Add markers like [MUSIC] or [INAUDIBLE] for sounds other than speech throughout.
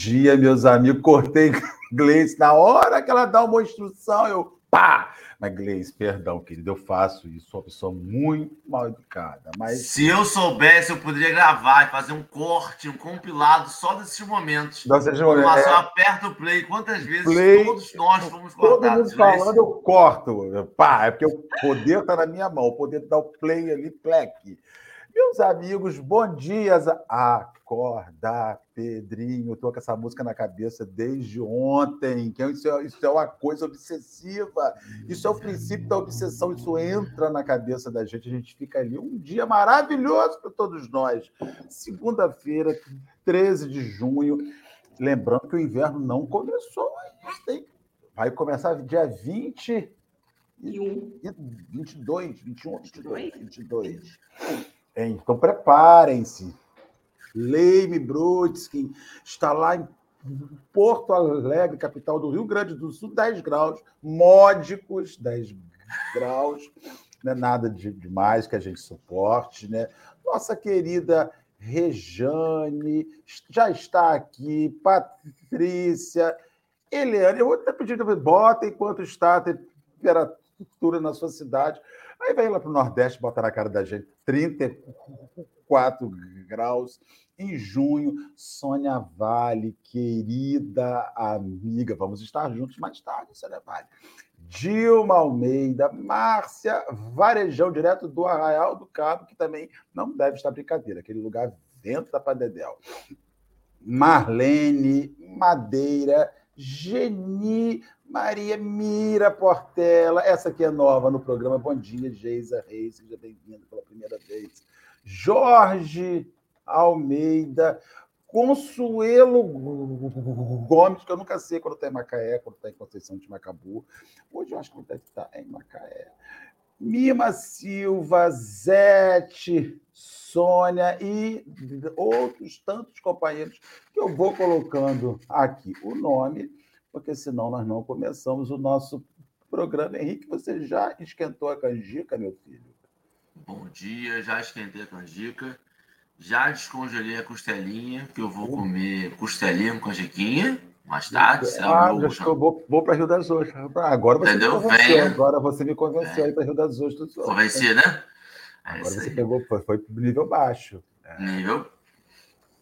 Bom dia, meus amigos. Cortei [LAUGHS] Gleice na hora que ela dá uma instrução, eu pá! Mas, Gleice, perdão, querido, eu faço isso. Sou uma pessoa muito mal educada. Mas... Se eu soubesse, eu poderia gravar e fazer um corte, um compilado só desses momentos. Desses momentos. É... Só aperta o play. Quantas vezes play, todos nós fomos cortados? Todo mundo falando, eu corto. Pá, é porque o poder está na minha mão. O poder de dar o play ali, pleque. Meus amigos, bom dia. Acorda, Pedrinho. Estou com essa música na cabeça desde ontem. Que isso, é, isso é uma coisa obsessiva. Isso é o princípio da obsessão. Isso entra na cabeça da gente. A gente fica ali um dia maravilhoso para todos nós. Segunda-feira, 13 de junho. Lembrando que o inverno não começou ainda. Vai começar dia 20 e 22, 21, 22, 22. Então preparem-se. Leime Brutskin está lá em Porto Alegre, capital do Rio Grande do Sul, 10 graus, módicos 10 graus, não é nada de demais que a gente suporte, né? Nossa querida Rejane já está aqui, Patrícia, Eliane, eu vou até pedir, bota enquanto está a temperatura na sua cidade. Aí vai lá para o Nordeste, bota na cara da gente 34 graus. Em junho, Sônia Vale, querida amiga, vamos estar juntos mais tarde, Sônia Vale. Dilma Almeida, Márcia Varejão, direto do Arraial do Cabo, que também não deve estar brincadeira, aquele lugar dentro da Padedel. Marlene Madeira, Geni Maria Mira Portela, essa aqui é nova no programa. Bom dia, Geisa Reis, seja bem-vindo pela primeira vez. Jorge Almeida, Consuelo Gomes, que eu nunca sei quando está em Macaé, quando está em Conceição de Macabu. Hoje eu acho que deve estar em Macaé. Mima Silva, Zete, Sônia e outros tantos companheiros que eu vou colocando aqui o nome porque senão nós não começamos o nosso programa. Henrique, você já esquentou a canjica, meu filho? Bom dia, já esquentei a canjica, já descongelei a costelinha, que eu vou uh. comer costelinha com canjiquinha mais tarde. É, ah, que eu vou, vou para Rio das Ostras. Agora você Entendeu? me convenceu, agora você me convenceu é. para Rio das Ostras. Convenci, né? É agora você pegou, foi, foi nível baixo. É. Nível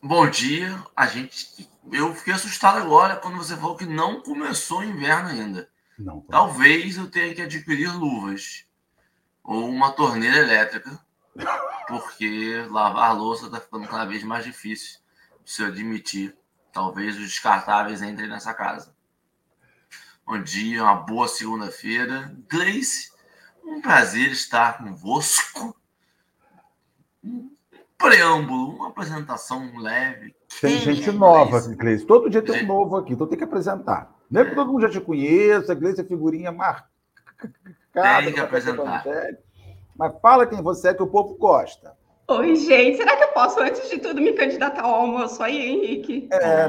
Bom dia. A gente. Eu fiquei assustado agora quando você falou que não começou o inverno ainda. Não. Talvez eu tenha que adquirir luvas ou uma torneira elétrica, porque lavar louça está ficando cada vez mais difícil. Se eu admitir, talvez os descartáveis entrem nessa casa. Bom dia, uma boa segunda-feira. Gleice, um prazer estar convosco preâmbulo, uma apresentação leve. Tem gente nova, Gleice. Todo dia tem um novo aqui, então tem que apresentar. Não é que todo mundo já te conheça, Gleice é figurinha marcada. Tem que apresentar. Mas fala quem você é que o povo gosta. Oi, gente. Será que eu posso, antes de tudo, me candidatar ao almoço aí, Henrique? É,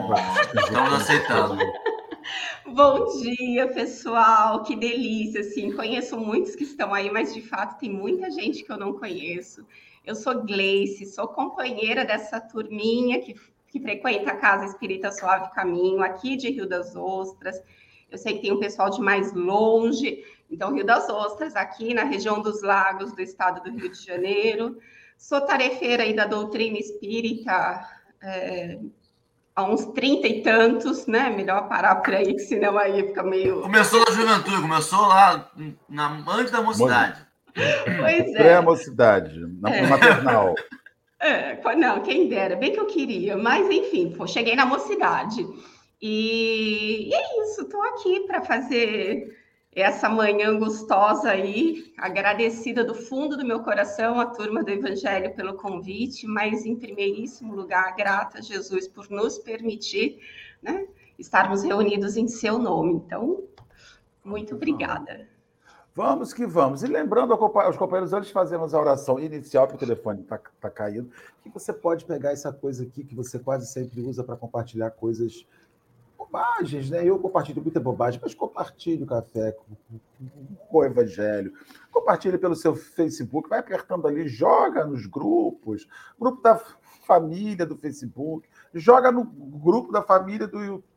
estamos aceitando. [LAUGHS] Bom dia, pessoal. Que delícia, assim. Conheço muitos que estão aí, mas de fato tem muita gente que eu não conheço. Eu sou Gleice, sou companheira dessa turminha que, que frequenta a Casa Espírita Suave Caminho, aqui de Rio das Ostras. Eu sei que tem um pessoal de mais longe, então Rio das Ostras, aqui na região dos lagos do estado do Rio de Janeiro. Sou tarefeira aí da doutrina espírita é, há uns trinta e tantos, né? Melhor parar por aí, senão aí fica meio. Começou na juventude, começou lá na, antes da mocidade. Pois é. Pré-mocidade, é. maternal. [LAUGHS] É, não, quem dera, bem que eu queria, mas enfim, pô, cheguei na mocidade. E, e é isso, estou aqui para fazer essa manhã gostosa aí, agradecida do fundo do meu coração a turma do Evangelho pelo convite, mas em primeiríssimo lugar, grata a Jesus por nos permitir né, estarmos reunidos em seu nome. Então, muito obrigada. Vamos que vamos. E lembrando aos companheiros, antes de fazermos a oração inicial, porque o telefone está tá caindo, que você pode pegar essa coisa aqui que você quase sempre usa para compartilhar coisas bobagens, né? Eu compartilho muita bobagem, mas compartilhe o café com, o Evangelho. Compartilhe pelo seu Facebook, vai apertando ali, joga nos grupos, grupo da família do Facebook, joga no grupo da família do YouTube,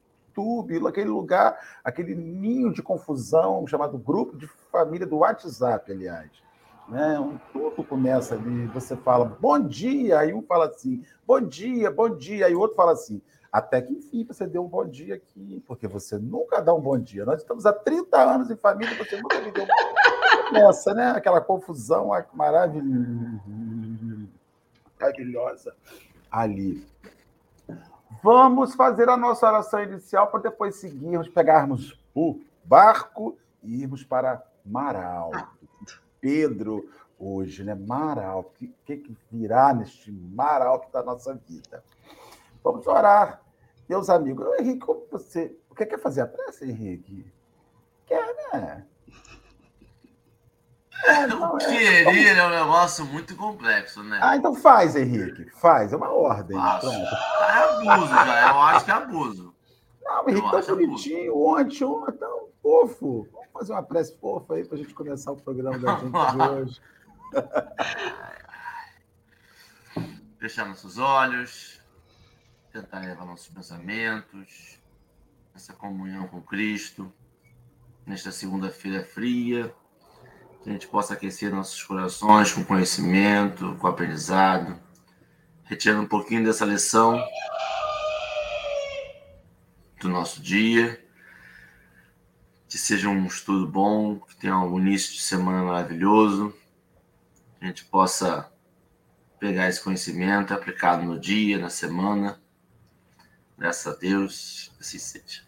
aquele lugar, aquele ninho de confusão chamado grupo de família do WhatsApp, aliás. Né? Um, tudo começa ali, você fala bom dia, aí um fala assim, bom dia, bom dia, aí o outro fala assim, até que enfim você deu um bom dia aqui, porque você nunca dá um bom dia. Nós estamos há 30 anos em família, você nunca me deu um bom dia. Começa, né? Aquela confusão maravilhosa ali. Vamos fazer a nossa oração inicial para depois seguirmos, pegarmos o barco e irmos para Maralto. Pedro, hoje, né? Maralto. O que, que virá neste Maralto da nossa vida? Vamos orar. Meus amigos, Henrique, como você. O que quer fazer a prece, Henrique? Quer, né? É, não, querer é, é um negócio muito complexo, né? Ah, então faz, Henrique. Faz, é uma ordem. Faço. Pronto. É abuso já, eu acho que é abuso. Não, Henrique, tão bonitinho, ontem, ontem, tão fofo. Vamos fazer uma prece fofa aí para a gente começar o programa da gente de [LAUGHS] hoje. [LAUGHS] Fechar nossos olhos, tentar levar nossos pensamentos, essa comunhão com Cristo, nesta segunda-feira fria que a gente possa aquecer nossos corações com conhecimento, com aprendizado, retirando um pouquinho dessa lição do nosso dia, que seja um estudo bom, que tenha um início de semana maravilhoso, que a gente possa pegar esse conhecimento aplicado no dia, na semana. Graças a Deus, assim seja.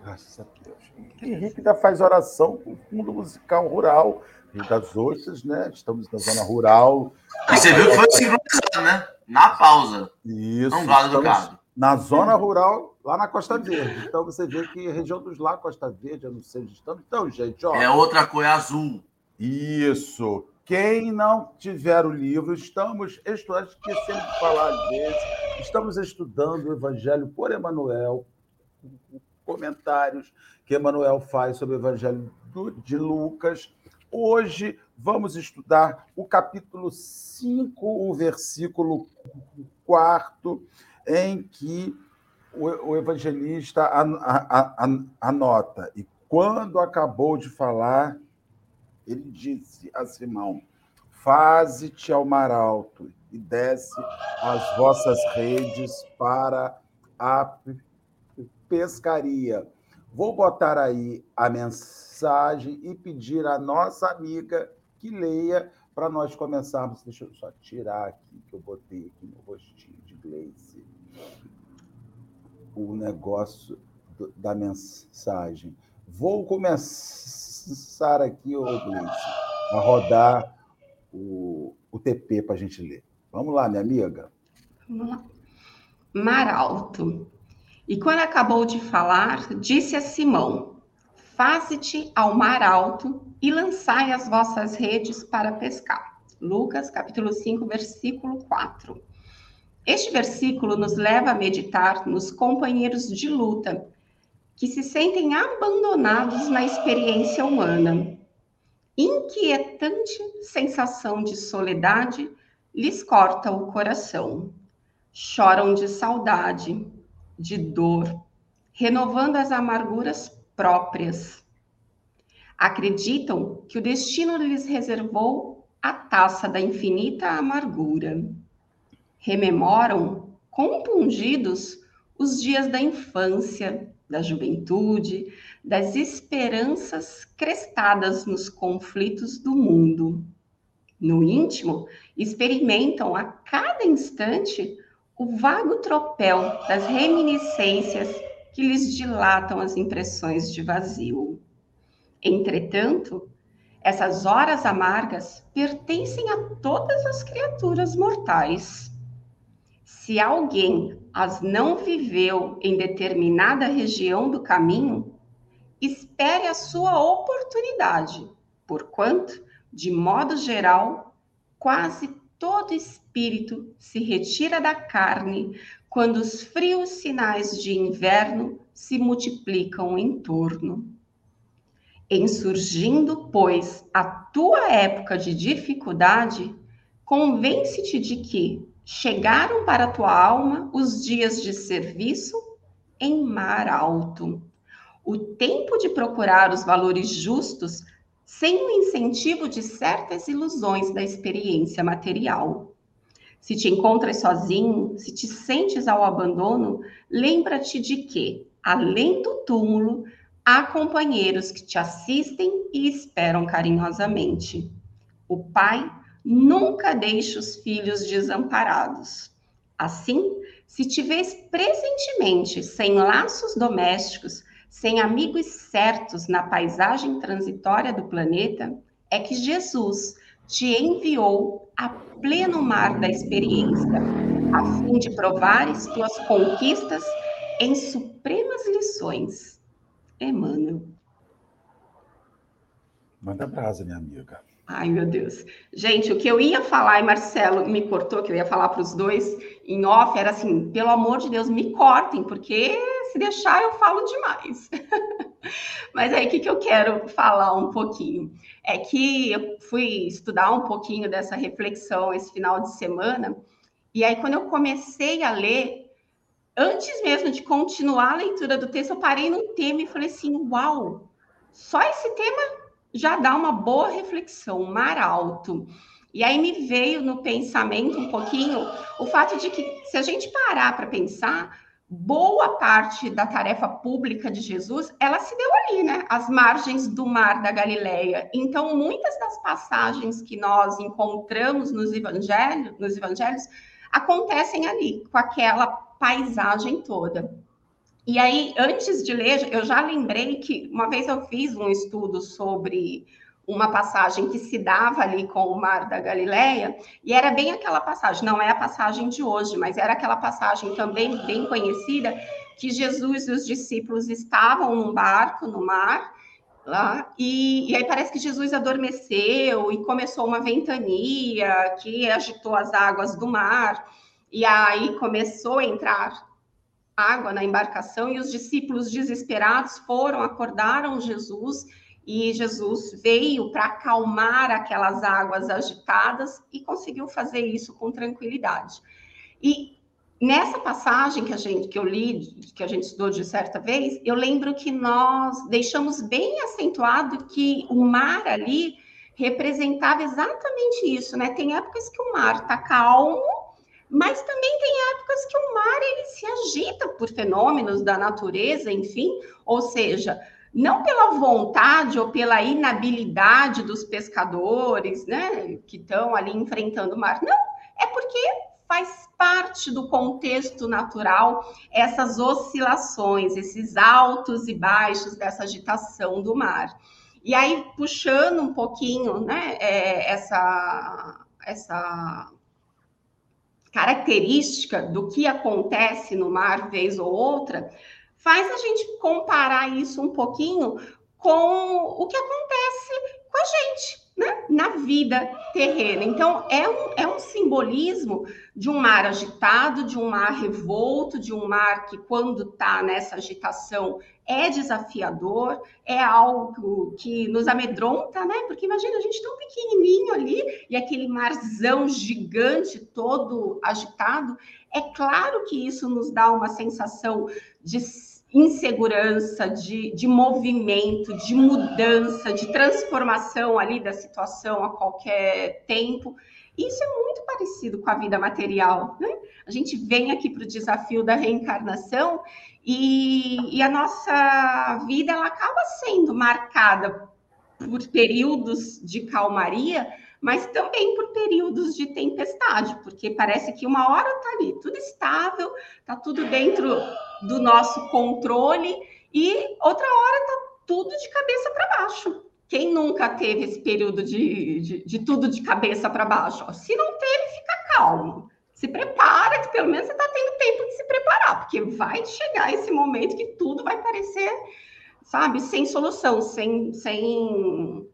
Graças a Deus. Henrique ainda faz oração com o fundo musical rural Rio das Ostras, né? Estamos na zona rural. E você viu que foi sincronizado, né? Na pausa. Isso. Não lado do carro. Na zona rural, lá na Costa Verde. Então você vê que a região dos lá, Costa Verde, eu não sei onde estamos. Então, gente, ó. É outra cor, é azul. Isso. Quem não tiver o livro, estamos estudando, esquecendo de falar às vezes, estamos estudando o Evangelho por Emanuel, comentários que Emanuel faz sobre o Evangelho de Lucas Hoje vamos estudar o capítulo 5, o versículo 4, em que o evangelista anota: E quando acabou de falar, ele disse a Simão: Faze-te ao mar alto e desce as vossas redes para a pescaria. Vou botar aí a mensagem e pedir à nossa amiga que leia para nós começarmos. Deixa eu só tirar aqui, que eu botei aqui no rostinho de Gleice o negócio do, da mensagem. Vou começar aqui, ô Gleice, a rodar o, o TP para a gente ler. Vamos lá, minha amiga. Vamos lá. Mar Alto. E quando acabou de falar, disse a Simão: Faze-te ao mar alto e lançai as vossas redes para pescar. Lucas, capítulo 5, versículo 4. Este versículo nos leva a meditar nos companheiros de luta que se sentem abandonados na experiência humana. Inquietante sensação de soledade lhes corta o coração. Choram de saudade, de dor, renovando as amarguras próprias. Acreditam que o destino lhes reservou a taça da infinita amargura. Rememoram, compungidos, os dias da infância, da juventude, das esperanças crestadas nos conflitos do mundo. No íntimo, experimentam a cada instante o vago tropel das reminiscências que lhes dilatam as impressões de vazio. Entretanto, essas horas amargas pertencem a todas as criaturas mortais. Se alguém as não viveu em determinada região do caminho, espere a sua oportunidade, porquanto, de modo geral, quase todo se retira da carne quando os frios sinais de inverno se multiplicam em torno. Em surgindo, pois, a tua época de dificuldade, convence-te de que, chegaram para a tua alma os dias de serviço em mar alto. O tempo de procurar os valores justos sem o incentivo de certas ilusões da experiência material. Se te encontras sozinho, se te sentes ao abandono, lembra-te de que, além do túmulo, há companheiros que te assistem e esperam carinhosamente. O pai nunca deixa os filhos desamparados. Assim, se te vês presentemente sem laços domésticos, sem amigos certos na paisagem transitória do planeta, é que Jesus te enviou a pleno mar da experiência, a fim de provares tuas conquistas em supremas lições. Emmanuel. Manda brasa, minha amiga. Ai, meu Deus. Gente, o que eu ia falar, e Marcelo me cortou, que eu ia falar para os dois em off, era assim: pelo amor de Deus, me cortem, porque se deixar eu falo demais. [LAUGHS] Mas aí, o que, que eu quero falar um pouquinho? É que eu fui estudar um pouquinho dessa reflexão esse final de semana, e aí, quando eu comecei a ler, antes mesmo de continuar a leitura do texto, eu parei no tema e falei assim: uau, só esse tema já dá uma boa reflexão, um mar alto. E aí me veio no pensamento um pouquinho o fato de que, se a gente parar para pensar, boa parte da tarefa pública de Jesus, ela se deu ali, né? Às margens do mar da Galileia. Então, muitas das passagens que nós encontramos nos evangelhos, nos evangelhos acontecem ali, com aquela paisagem toda. E aí, antes de ler, eu já lembrei que uma vez eu fiz um estudo sobre uma passagem que se dava ali com o Mar da Galileia, e era bem aquela passagem, não é a passagem de hoje, mas era aquela passagem também bem conhecida, que Jesus e os discípulos estavam num barco no mar, lá, e, e aí parece que Jesus adormeceu e começou uma ventania que agitou as águas do mar, e aí começou a entrar água na embarcação e os discípulos desesperados foram, acordaram Jesus e Jesus veio para acalmar aquelas águas agitadas e conseguiu fazer isso com tranquilidade. E nessa passagem que a gente que eu li, que a gente estudou de certa vez, eu lembro que nós deixamos bem acentuado que o mar ali representava exatamente isso, né? Tem épocas que o mar está calmo mas também tem épocas que o mar ele se agita por fenômenos da natureza, enfim, ou seja, não pela vontade ou pela inabilidade dos pescadores, né, que estão ali enfrentando o mar, não, é porque faz parte do contexto natural essas oscilações, esses altos e baixos dessa agitação do mar. E aí, puxando um pouquinho, né, é, essa, essa característica do que acontece no mar vez ou outra, faz a gente comparar isso um pouquinho com o que acontece com a gente, né? na vida terrena. Então, é um, é um simbolismo de um mar agitado, de um mar revolto, de um mar que, quando está nessa agitação, é desafiador, é algo que nos amedronta, né? Porque imagina a gente tão pequenininho ali e aquele marzão gigante todo agitado. É claro que isso nos dá uma sensação de insegurança, de, de movimento, de mudança, de transformação ali da situação a qualquer tempo. Isso é muito parecido com a vida material, né? A gente vem aqui para o desafio da reencarnação e, e, a nossa vida ela acaba sendo marcada por períodos de calmaria, mas também por períodos de tempestade, porque parece que uma hora está ali tudo estável, está tudo dentro do nosso controle, e outra hora está tudo de cabeça para baixo. Quem nunca teve esse período de, de, de tudo de cabeça para baixo? Se não teve, fica calmo. Se prepara, que pelo menos você está tendo tempo de se preparar, porque vai chegar esse momento que tudo vai parecer, sabe, sem solução, sem, sem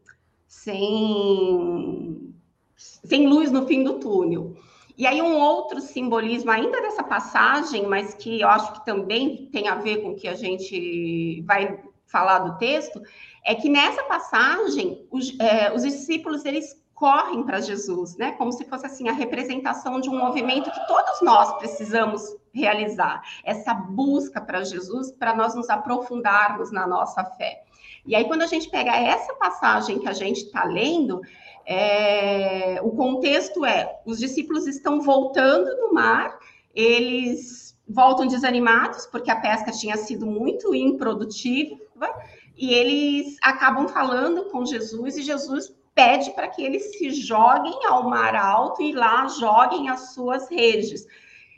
sem, sem luz no fim do túnel. E aí, um outro simbolismo ainda dessa passagem, mas que eu acho que também tem a ver com o que a gente vai falar do texto, é que nessa passagem, os, é, os discípulos, eles correm para Jesus, né? Como se fosse assim a representação de um movimento que todos nós precisamos realizar. Essa busca para Jesus, para nós nos aprofundarmos na nossa fé. E aí, quando a gente pega essa passagem que a gente está lendo, é, o contexto é: os discípulos estão voltando do mar, eles voltam desanimados, porque a pesca tinha sido muito improdutiva, e eles acabam falando com Jesus, e Jesus pede para que eles se joguem ao mar alto e lá joguem as suas redes.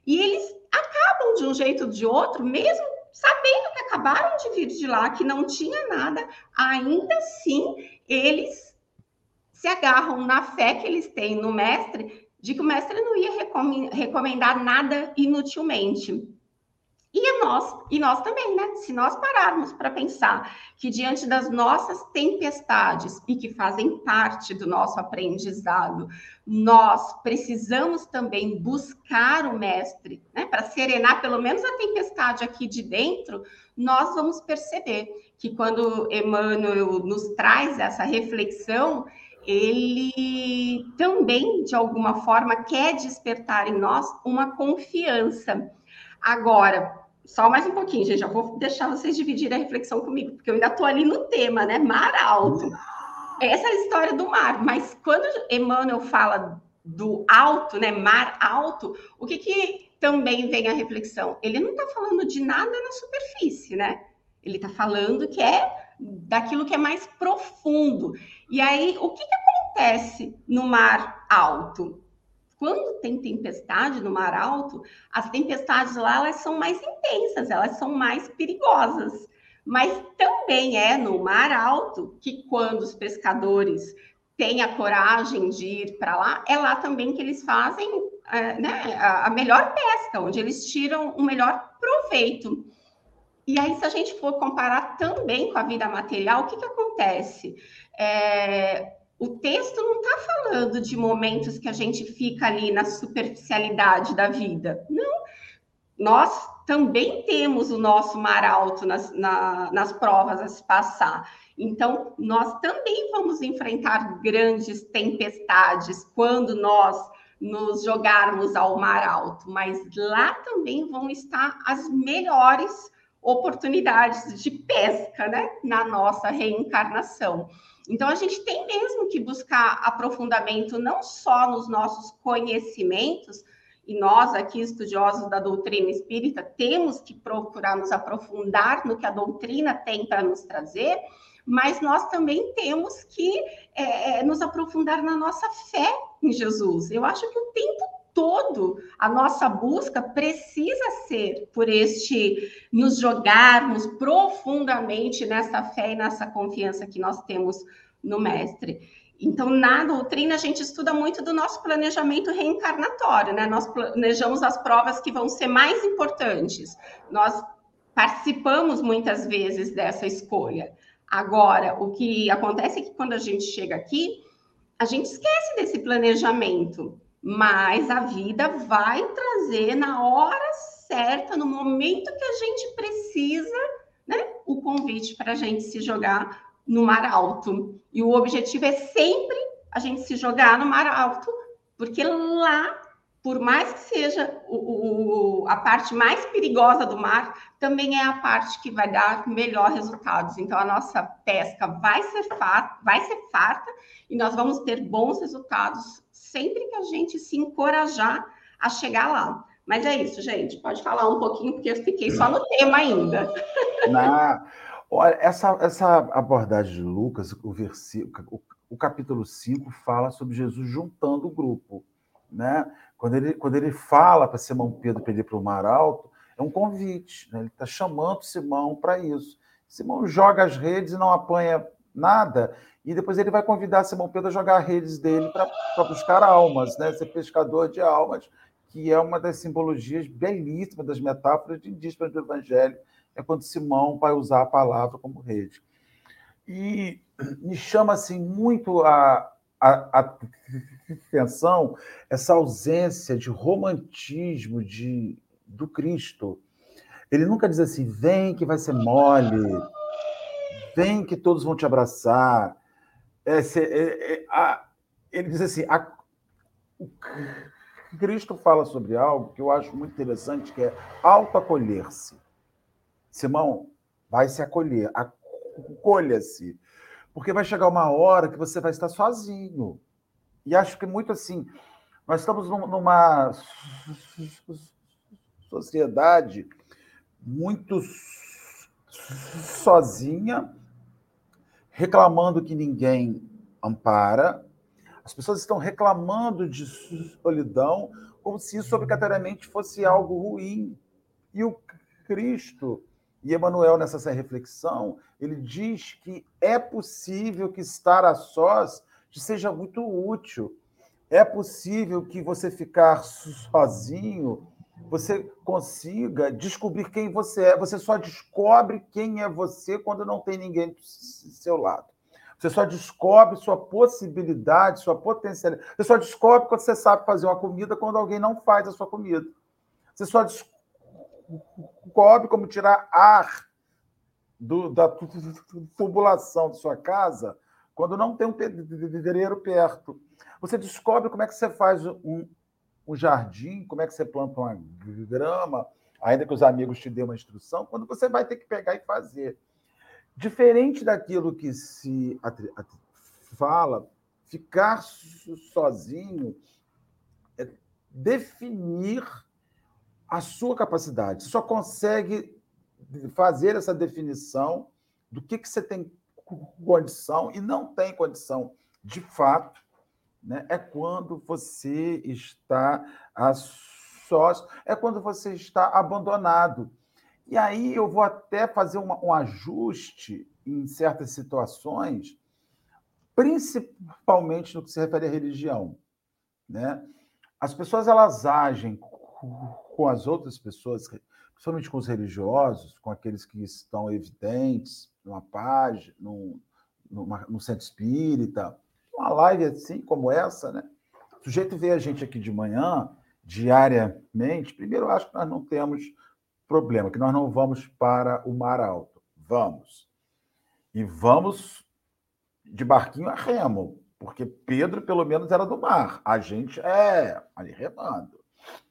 E eles acabam de um jeito ou de outro, mesmo sabendo que acabaram de vir de lá, que não tinha nada, ainda assim eles se agarram na fé que eles têm no mestre, de que o mestre não ia recomendar nada inutilmente. E nós, e nós também, né? Se nós pararmos para pensar que diante das nossas tempestades e que fazem parte do nosso aprendizado, nós precisamos também buscar o mestre, né? Para serenar pelo menos a tempestade aqui de dentro, nós vamos perceber que quando Emmanuel nos traz essa reflexão, ele também, de alguma forma, quer despertar em nós uma confiança. Agora, só mais um pouquinho, gente. Já vou deixar vocês dividirem a reflexão comigo, porque eu ainda estou ali no tema, né? Mar alto. Essa é a história do mar. Mas quando Emmanuel fala do alto, né? Mar alto, o que, que também vem a reflexão? Ele não está falando de nada na superfície, né? Ele está falando que é daquilo que é mais profundo. E aí, o que, que acontece no mar alto? Quando tem tempestade no mar alto, as tempestades lá elas são mais intensas, elas são mais perigosas. Mas também é no mar alto que quando os pescadores têm a coragem de ir para lá, é lá também que eles fazem é, né, a melhor pesca, onde eles tiram o melhor proveito. E aí, se a gente for comparar também com a vida material, o que, que acontece? É, o texto não está falando de momentos que a gente fica ali na superficialidade da vida. Não. Nós também temos o nosso mar alto nas, na, nas provas a se passar. Então, nós também vamos enfrentar grandes tempestades quando nós nos jogarmos ao mar alto, mas lá também vão estar as melhores oportunidades de pesca, né, na nossa reencarnação. Então, a gente tem mesmo que buscar aprofundamento não só nos nossos conhecimentos, e nós aqui, estudiosos da doutrina espírita, temos que procurar nos aprofundar no que a doutrina tem para nos trazer, mas nós também temos que é, nos aprofundar na nossa fé em Jesus. Eu acho que o tempo todo a nossa busca precisa ser por este nos jogarmos profundamente nessa fé e nessa confiança que nós temos no mestre. Então, na doutrina, a gente estuda muito do nosso planejamento reencarnatório, né? Nós planejamos as provas que vão ser mais importantes. Nós participamos muitas vezes dessa escolha. Agora, o que acontece é que quando a gente chega aqui, a gente esquece desse planejamento, mas a vida vai trazer na hora certa, no momento que a gente precisa, né, o convite para a gente se jogar no mar alto. E o objetivo é sempre a gente se jogar no mar alto, porque lá, por mais que seja o, o, a parte mais perigosa do mar, também é a parte que vai dar melhor resultados. Então, a nossa pesca vai ser, vai ser farta e nós vamos ter bons resultados sempre que a gente se encorajar a chegar lá. Mas é isso, gente. Pode falar um pouquinho, porque eu fiquei só no tema ainda. Na... Olha, essa, essa abordagem de Lucas, o, versículo, o, o capítulo 5 fala sobre Jesus juntando o grupo. Né? Quando, ele, quando ele fala para Simão Pedro para ele ir para o mar alto, é um convite. Né? Ele está chamando Simão para isso. Simão joga as redes e não apanha nada, e depois ele vai convidar Simão Pedro a jogar redes dele para buscar almas, né? ser pescador de almas, que é uma das simbologias belíssimas das metáforas de indígenas do Evangelho é quando Simão vai usar a palavra como rede. E me chama assim muito a, a, a atenção essa ausência de romantismo de, do Cristo. Ele nunca diz assim: vem que vai ser mole, vem que todos vão te abraçar. É, é, é, a, ele diz assim: a, o Cristo fala sobre algo que eu acho muito interessante, que é autoacolher-se. Simão, vai se acolher, acolha-se, porque vai chegar uma hora que você vai estar sozinho. E acho que muito assim, nós estamos numa sociedade muito sozinha, reclamando que ninguém ampara. As pessoas estão reclamando de solidão como se isso obrigatoriamente fosse algo ruim. E o Cristo e Emmanuel, nessa reflexão, ele diz que é possível que estar a sós seja muito útil. É possível que você ficar sozinho você consiga descobrir quem você é. Você só descobre quem é você quando não tem ninguém do seu lado. Você só descobre sua possibilidade, sua potencialidade. Você só descobre quando você sabe fazer uma comida quando alguém não faz a sua comida. Você só descobre como tirar ar do, da tubulação de sua casa quando não tem um pedreiro perto. Você descobre como é que você faz um, um jardim, como é que você planta uma grama, ainda que os amigos te dêem uma instrução, quando você vai ter que pegar e fazer. Diferente daquilo que se fala, ficar sozinho é definir a sua capacidade. Você só consegue fazer essa definição do que, que você tem condição e não tem condição de fato né? é quando você está a sós, é quando você está abandonado. E aí eu vou até fazer uma, um ajuste em certas situações, principalmente no que se refere à religião. Né? As pessoas elas agem com as outras pessoas, principalmente com os religiosos, com aqueles que estão evidentes numa página, num, numa, no centro espírita, uma live assim como essa, né? O sujeito vê a gente aqui de manhã, diariamente. Primeiro, eu acho que nós não temos problema, que nós não vamos para o mar alto. Vamos. E vamos de barquinho a remo, porque Pedro, pelo menos, era do mar. A gente é ali remando.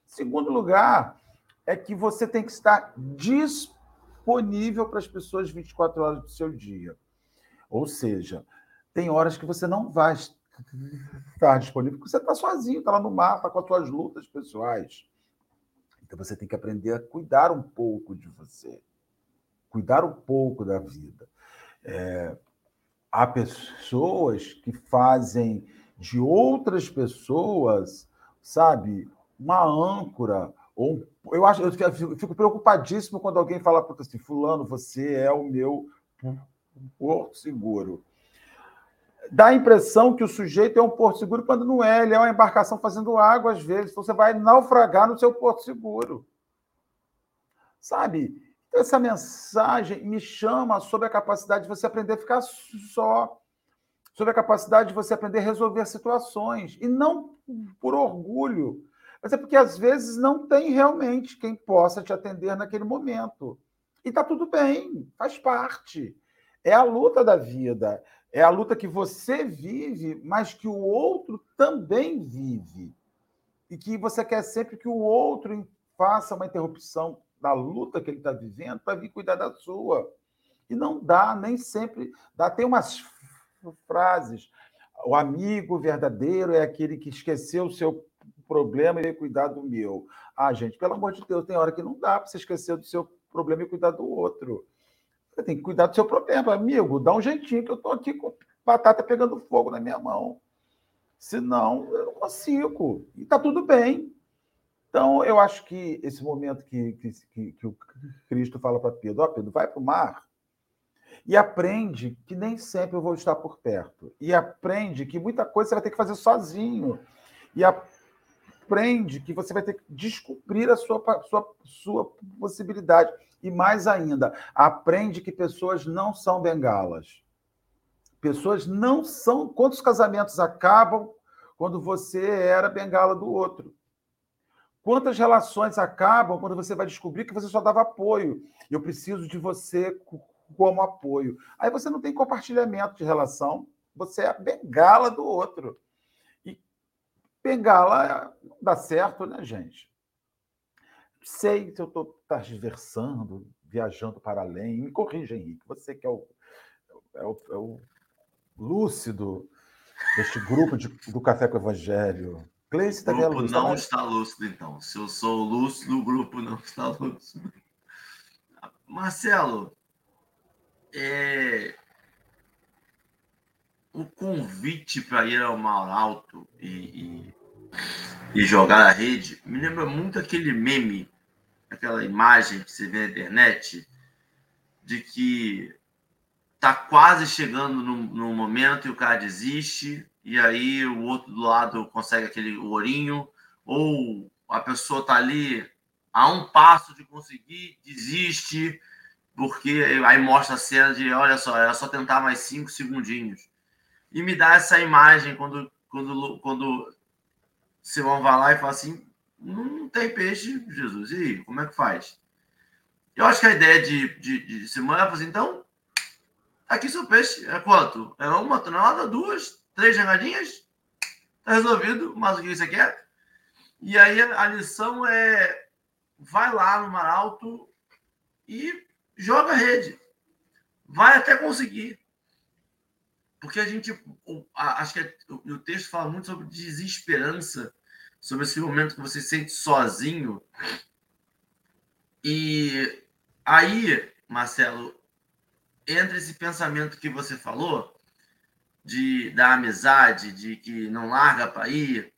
Segundo lugar, é que você tem que estar disponível para as pessoas 24 horas do seu dia. Ou seja, tem horas que você não vai estar disponível, porque você está sozinho, está lá no mar, está com as suas lutas pessoais. Então você tem que aprender a cuidar um pouco de você, cuidar um pouco da vida. É, há pessoas que fazem de outras pessoas, sabe, uma âncora. Ou, eu acho, eu fico preocupadíssimo quando alguém fala assim, fulano, você é o meu porto seguro dá a impressão que o sujeito é um porto seguro quando não é, ele é uma embarcação fazendo água às vezes. Então você vai naufragar no seu porto seguro. Sabe? Então, essa mensagem me chama sobre a capacidade de você aprender a ficar só, sobre a capacidade de você aprender a resolver situações, e não por orgulho, mas é porque às vezes não tem realmente quem possa te atender naquele momento. E está tudo bem, faz parte. É a luta da vida. É a luta que você vive, mas que o outro também vive. E que você quer sempre que o outro faça uma interrupção da luta que ele está vivendo para vir cuidar da sua. E não dá, nem sempre dá. Tem umas frases. O amigo verdadeiro é aquele que esqueceu o seu problema e veio cuidar do meu. Ah, gente, pelo amor de Deus, tem hora que não dá para você esquecer do seu problema e cuidar do outro. Você tem que cuidar do seu problema, amigo. Dá um jeitinho que eu estou aqui com batata pegando fogo na minha mão. Senão, eu não consigo. E está tudo bem. Então, eu acho que esse momento que, que, que o Cristo fala para Pedro, ó, oh, Pedro, vai para o mar e aprende que nem sempre eu vou estar por perto. E aprende que muita coisa você vai ter que fazer sozinho. E aprende que você vai ter que descobrir a sua, sua, sua possibilidade. E mais ainda, aprende que pessoas não são bengalas. Pessoas não são. Quantos casamentos acabam quando você era bengala do outro? Quantas relações acabam quando você vai descobrir que você só dava apoio? Eu preciso de você como apoio. Aí você não tem compartilhamento de relação, você é a bengala do outro. Bengala dá certo, né, gente? Sei se eu estou transversando, viajando para além. Me corrija, Henrique. Você que é o, é o, é o lúcido deste grupo de, do Café com o Evangelho. Gleice o grupo lúcido, não está lúcido, então. Se eu sou lúcido, o grupo não está [LAUGHS] lúcido. Marcelo, é... o convite para ir ao Mar Alto e, e, e, jogar a rede me lembra muito aquele meme, aquela imagem que você vê na internet, de que tá quase chegando no, no momento e o cara desiste, e aí o outro do lado consegue aquele ourinho, ou a pessoa tá ali a um passo de conseguir, desiste, porque aí mostra a cena de, olha só, era só tentar mais cinco segundinhos. E me dá essa imagem quando, quando, quando Simão vai lá e fala assim, não tem peixe, Jesus, e como é que faz? Eu acho que a ideia de, de, de Simão é assim, então Aqui seu peixe é quanto? É uma tonelada, duas, três jangadinhas? Tá resolvido, mas o que você quer? E aí a lição é vai lá no Mar Alto e joga a rede. Vai até conseguir. Porque a gente, acho que o texto fala muito sobre desesperança, sobre esse momento que você se sente sozinho. E aí, Marcelo, entre esse pensamento que você falou, de da amizade, de que não larga para ir,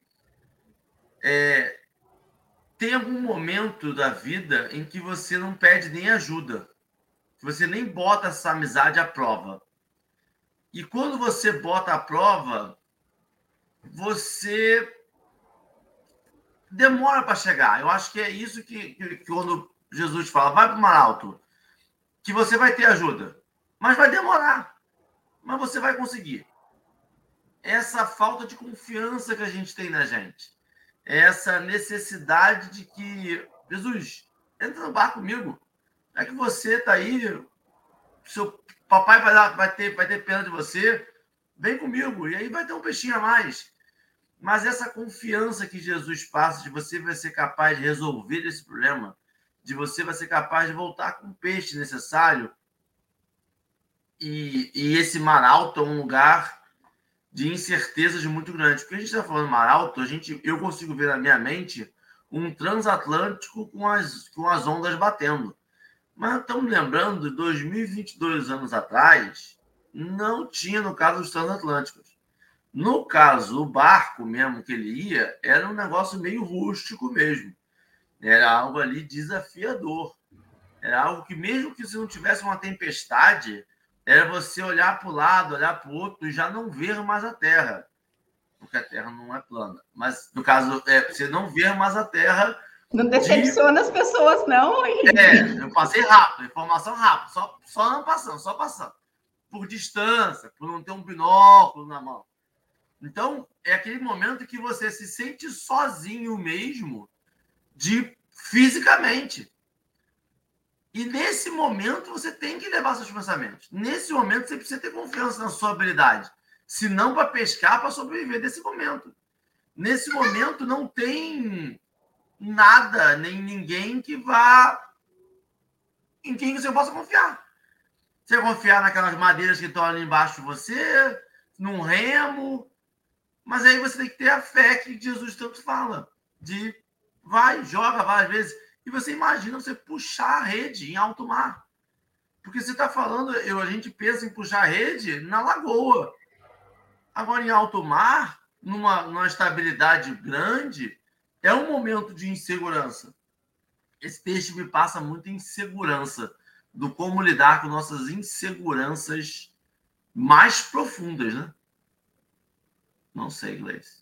é, tem algum momento da vida em que você não pede nem ajuda, você nem bota essa amizade à prova. E quando você bota à prova, você demora para chegar. Eu acho que é isso que, que, que quando Jesus fala, vai para o mar alto, que você vai ter ajuda. Mas vai demorar. Mas você vai conseguir. Essa falta de confiança que a gente tem na gente. Essa necessidade de que, Jesus, entra no bar comigo. É que você está aí, seu papai vai, dar, vai, ter, vai ter pena de você, vem comigo. E aí vai ter um peixinho a mais. Mas essa confiança que Jesus passa de você vai ser capaz de resolver esse problema, de você vai ser capaz de voltar com o peixe necessário, e, e esse mar alto é um lugar de incertezas muito grande. Porque a gente está falando mar alto, a gente, eu consigo ver na minha mente um transatlântico com as, com as ondas batendo. Mas estamos lembrando de 2022 anos atrás, não tinha no caso dos transatlânticos. No caso, o barco mesmo que ele ia era um negócio meio rústico mesmo. Era algo ali desafiador. Era algo que, mesmo que se não tivesse uma tempestade, era você olhar para o lado, olhar para o outro e já não ver mais a Terra. Porque a Terra não é plana. Mas, no caso, é você não ver mais a Terra. Não decepciona de... as pessoas, não, hein? É, eu passei rápido, informação rápida, só, só não passando, só passando. Por distância, por não ter um binóculo na mão. Então, é aquele momento que você se sente sozinho mesmo, de fisicamente. E nesse momento você tem que levar seus pensamentos. Nesse momento você precisa ter confiança na sua habilidade. Se não para pescar, para sobreviver desse momento. Nesse momento não tem nada, nem ninguém que vá em quem você possa confiar. Você confiar naquelas madeiras que estão ali embaixo de você, num remo. Mas aí você tem que ter a fé que Jesus tanto fala. De vai, joga várias vezes e você imagina você puxar a rede em alto mar. Porque você está falando, eu, a gente pensa em puxar a rede na lagoa. Agora, em alto mar, numa, numa estabilidade grande, é um momento de insegurança. Esse texto me passa muita insegurança do como lidar com nossas inseguranças mais profundas, né? Não sei, Gleice.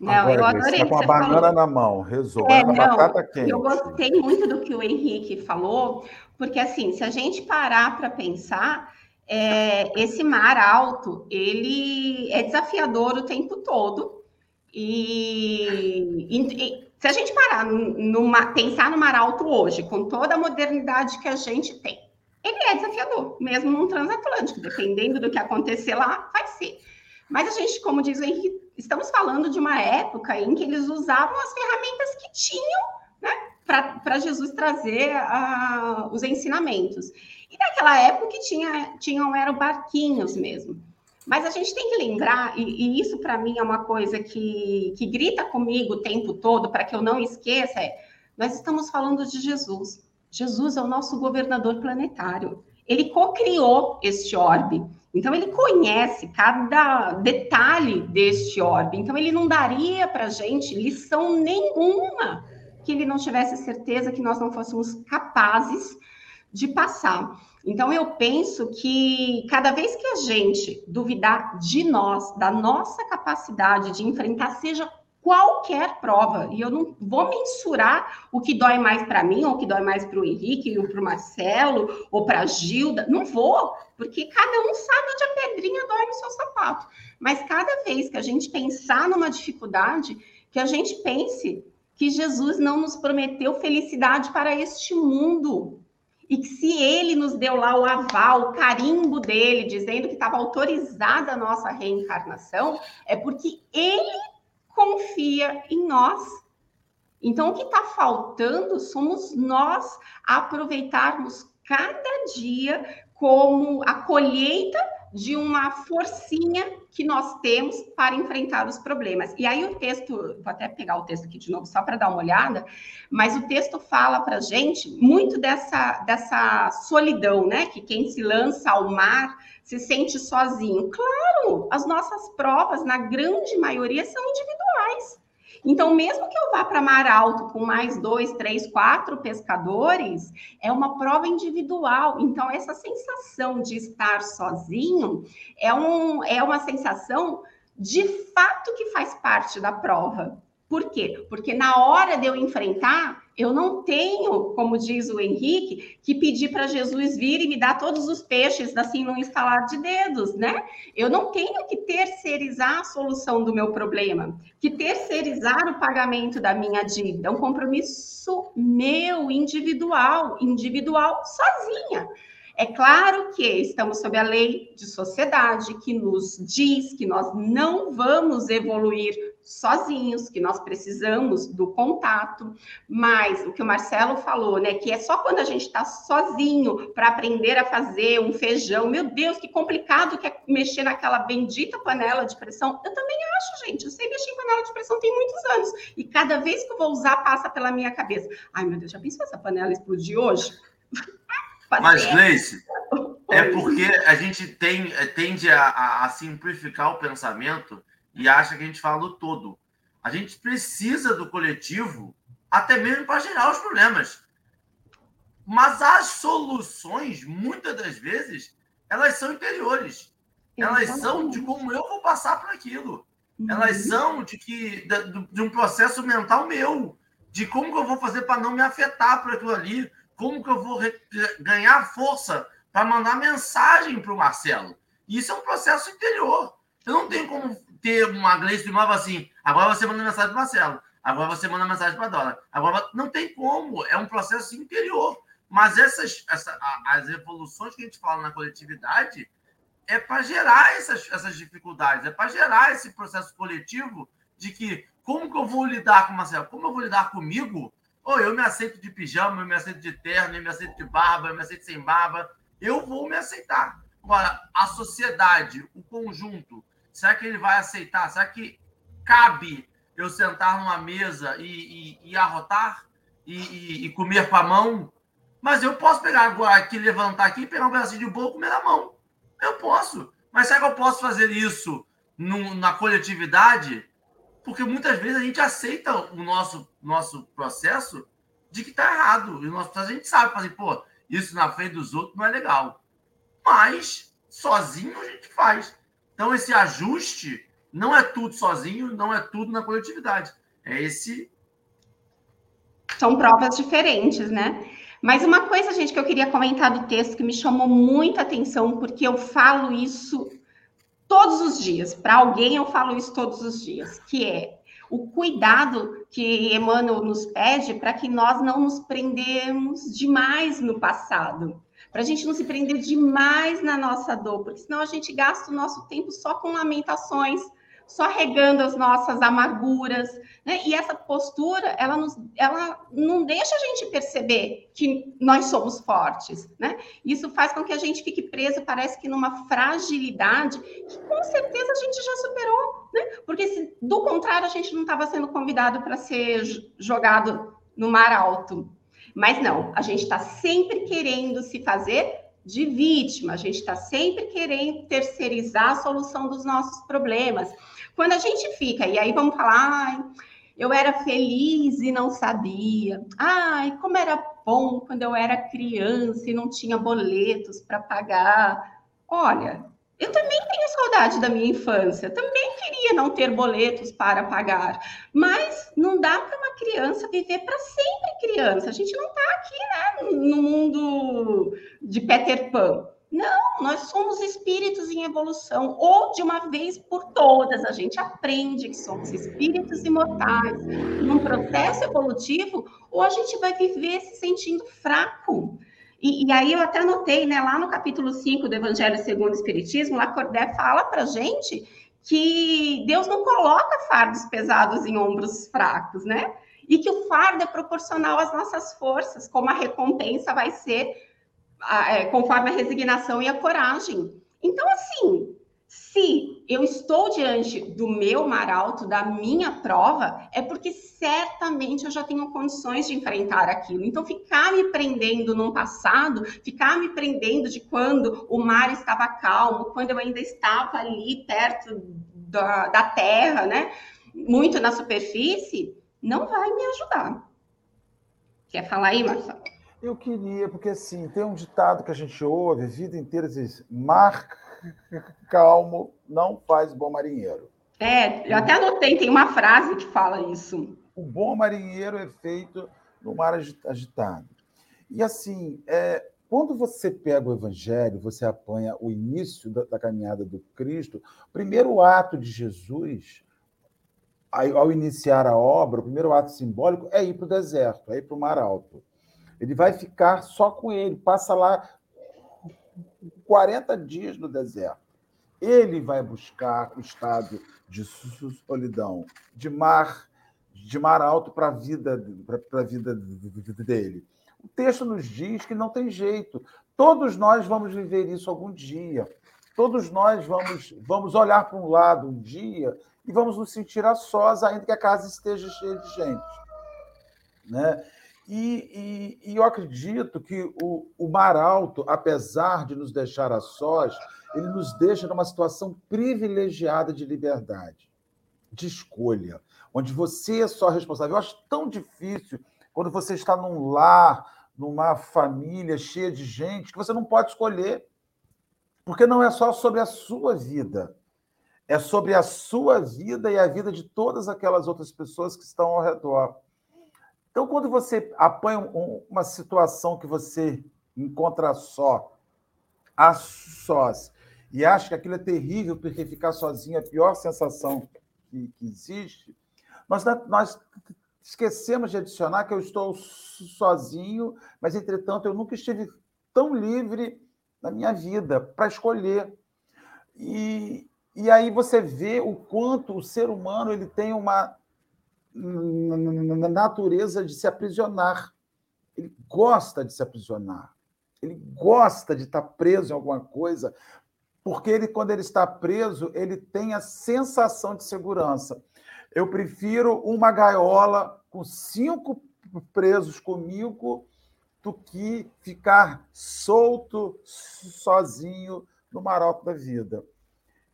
Não, Agora, eu adorei. Você tá com a banana falou. na mão, resolve é, batata quente. Eu gostei muito do que o Henrique falou, porque assim, se a gente parar para pensar, é, esse mar alto, ele é desafiador o tempo todo. E, e, e se a gente parar numa, pensar no mar alto hoje, com toda a modernidade que a gente tem, ele é desafiador, mesmo num transatlântico, dependendo do que acontecer lá, vai ser. Mas a gente, como diz o Henrique, estamos falando de uma época em que eles usavam as ferramentas que tinham, né, para Jesus trazer uh, os ensinamentos. E naquela época que tinha, tinham eram barquinhos mesmo. Mas a gente tem que lembrar, e, e isso para mim é uma coisa que, que grita comigo o tempo todo, para que eu não esqueça, é, nós estamos falando de Jesus. Jesus é o nosso governador planetário. Ele co-criou este orbe. Então, ele conhece cada detalhe deste orbe. Então, ele não daria para a gente lição nenhuma que ele não tivesse certeza que nós não fôssemos capazes de passar. Então, eu penso que cada vez que a gente duvidar de nós, da nossa capacidade de enfrentar, seja qualquer prova, e eu não vou mensurar o que dói mais para mim, ou o que dói mais para o Henrique, ou para o Marcelo, ou para a Gilda, não vou, porque cada um sabe onde a pedrinha dói no seu sapato. Mas cada vez que a gente pensar numa dificuldade, que a gente pense que Jesus não nos prometeu felicidade para este mundo, e que se ele nos deu lá o aval, o carimbo dele, dizendo que estava autorizada a nossa reencarnação, é porque ele confia em nós. Então, o que está faltando somos nós aproveitarmos cada dia como a colheita de uma forcinha que nós temos para enfrentar os problemas. E aí o texto, vou até pegar o texto aqui de novo só para dar uma olhada, mas o texto fala para gente muito dessa, dessa solidão, né? Que quem se lança ao mar se sente sozinho. Claro, as nossas provas, na grande maioria, são individuais. Então, mesmo que eu vá para Mar Alto com mais dois, três, quatro pescadores, é uma prova individual. Então, essa sensação de estar sozinho é, um, é uma sensação de fato que faz parte da prova. Por quê? Porque na hora de eu enfrentar, eu não tenho, como diz o Henrique, que pedir para Jesus vir e me dar todos os peixes assim num instalar de dedos, né? Eu não tenho que terceirizar a solução do meu problema, que terceirizar o pagamento da minha dívida, é um compromisso meu, individual, individual sozinha. É claro que estamos sob a lei de sociedade que nos diz que nós não vamos evoluir sozinhos, que nós precisamos do contato, mas o que o Marcelo falou, né, que é só quando a gente está sozinho para aprender a fazer um feijão, meu Deus, que complicado que é mexer naquela bendita panela de pressão. Eu também acho, gente, eu sei mexer em panela de pressão tem muitos anos, e cada vez que eu vou usar, passa pela minha cabeça. Ai, meu Deus, já pensou essa panela explodir hoje? [LAUGHS] Mas, Gleice, é porque a gente tem, tende a, a, a simplificar o pensamento e acha que a gente fala do todo. A gente precisa do coletivo até mesmo para gerar os problemas. Mas as soluções, muitas das vezes, elas são interiores. Elas são de como eu vou passar por aquilo. Elas uhum. são de que de, de um processo mental meu, de como que eu vou fazer para não me afetar por aquilo ali, como que eu vou ganhar força para mandar mensagem para o Marcelo. Isso é um processo interior. Eu não tenho como ter uma Gleice nova assim. Agora você manda mensagem para Marcelo. Agora você manda mensagem para Dólar. Agora não tem como. É um processo interior. Mas essas, essa, as evoluções que a gente fala na coletividade é para gerar essas, essas dificuldades, é para gerar esse processo coletivo de que como que eu vou lidar com Marcelo? Como eu vou lidar comigo? Ou eu me aceito de pijama, eu me aceito de terno, eu me aceito de barba, eu me aceito sem barba. Eu vou me aceitar. Agora, a sociedade, o conjunto, Será que ele vai aceitar? Será que cabe eu sentar numa mesa e, e, e arrotar e, e, e, comer com a mão? Mas eu posso pegar agora aqui, levantar aqui, pegar um pedacinho de bolo e comer na mão. Eu posso. Mas será que eu posso fazer isso no, na coletividade? Porque muitas vezes a gente aceita o nosso, nosso processo de que está errado. E o nosso processo a gente sabe, fazer, pô, isso na frente dos outros não é legal. Mas sozinho a gente faz. Então, esse ajuste não é tudo sozinho, não é tudo na coletividade. É esse. São provas diferentes, né? Mas uma coisa, gente, que eu queria comentar do texto que me chamou muita atenção, porque eu falo isso todos os dias. Para alguém, eu falo isso todos os dias, que é o cuidado que Emmanuel nos pede para que nós não nos prendemos demais no passado para a gente não se prender demais na nossa dor, porque senão a gente gasta o nosso tempo só com lamentações, só regando as nossas amarguras, né? E essa postura, ela, nos, ela não deixa a gente perceber que nós somos fortes, né? Isso faz com que a gente fique preso, parece que numa fragilidade que com certeza a gente já superou, né? Porque se do contrário a gente não estava sendo convidado para ser jogado no mar alto. Mas não, a gente está sempre querendo se fazer de vítima, a gente está sempre querendo terceirizar a solução dos nossos problemas. Quando a gente fica, e aí vamos falar, eu era feliz e não sabia. Ai, como era bom quando eu era criança e não tinha boletos para pagar. Olha, eu também tenho saudade da minha infância, também queria não ter boletos para pagar, mas não dá para criança viver para sempre criança. A gente não está aqui né, no mundo de Peter Pan. Não, nós somos espíritos em evolução, ou de uma vez por todas, a gente aprende que somos espíritos imortais, num processo evolutivo, ou a gente vai viver se sentindo fraco. E, e aí eu até notei, né, lá no capítulo 5 do Evangelho segundo o Espiritismo, Lacordaire fala para gente que Deus não coloca fardos pesados em ombros fracos, né? E que o fardo é proporcional às nossas forças, como a recompensa vai ser é, conforme a resignação e a coragem. Então, assim, se eu estou diante do meu mar alto, da minha prova, é porque certamente eu já tenho condições de enfrentar aquilo. Então, ficar me prendendo num passado, ficar me prendendo de quando o mar estava calmo, quando eu ainda estava ali perto da, da terra, né? Muito na superfície, não vai me ajudar. Quer falar aí, Marcelo? Eu queria, porque assim, tem um ditado que a gente ouve a vida inteira, diz, mar calmo não faz bom marinheiro. É, eu até anotei, tem uma frase que fala isso. O bom marinheiro é feito no mar agitado. E assim, é, quando você pega o evangelho, você apanha o início da, da caminhada do Cristo, o primeiro ato de Jesus, ao iniciar a obra, o primeiro ato simbólico é ir para o deserto, é ir para o mar alto. Ele vai ficar só com ele, passa lá 40 dias no deserto. Ele vai buscar o estado de solidão, de mar, de mar alto para a vida, para a vida dele. O texto nos diz que não tem jeito. Todos nós vamos viver isso algum dia. Todos nós vamos, vamos olhar para um lado um dia e vamos nos sentir a sós, ainda que a casa esteja cheia de gente. Né? E, e, e, eu acredito que o, o Mar Alto, apesar de nos deixar a sós, ele nos deixa numa situação privilegiada de liberdade, de escolha, onde você é só responsável. Eu acho tão difícil quando você está num lar, numa família cheia de gente, que você não pode escolher, porque não é só sobre a sua vida, é sobre a sua vida e a vida de todas aquelas outras pessoas que estão ao redor. Então, quando você apanha uma situação que você encontra só, a sós, e acha que aquilo é terrível, porque ficar sozinho é a pior sensação que, existe, nós, nós esquecemos de adicionar que eu estou sozinho, mas, entretanto, eu nunca estive tão livre na minha vida para escolher. E, e aí você vê o quanto o ser humano ele tem uma na natureza de se aprisionar. Ele gosta de se aprisionar. Ele gosta de estar preso em alguma coisa, porque ele, quando ele está preso, ele tem a sensação de segurança. Eu prefiro uma gaiola com cinco presos comigo do que ficar solto, sozinho no maroto da vida.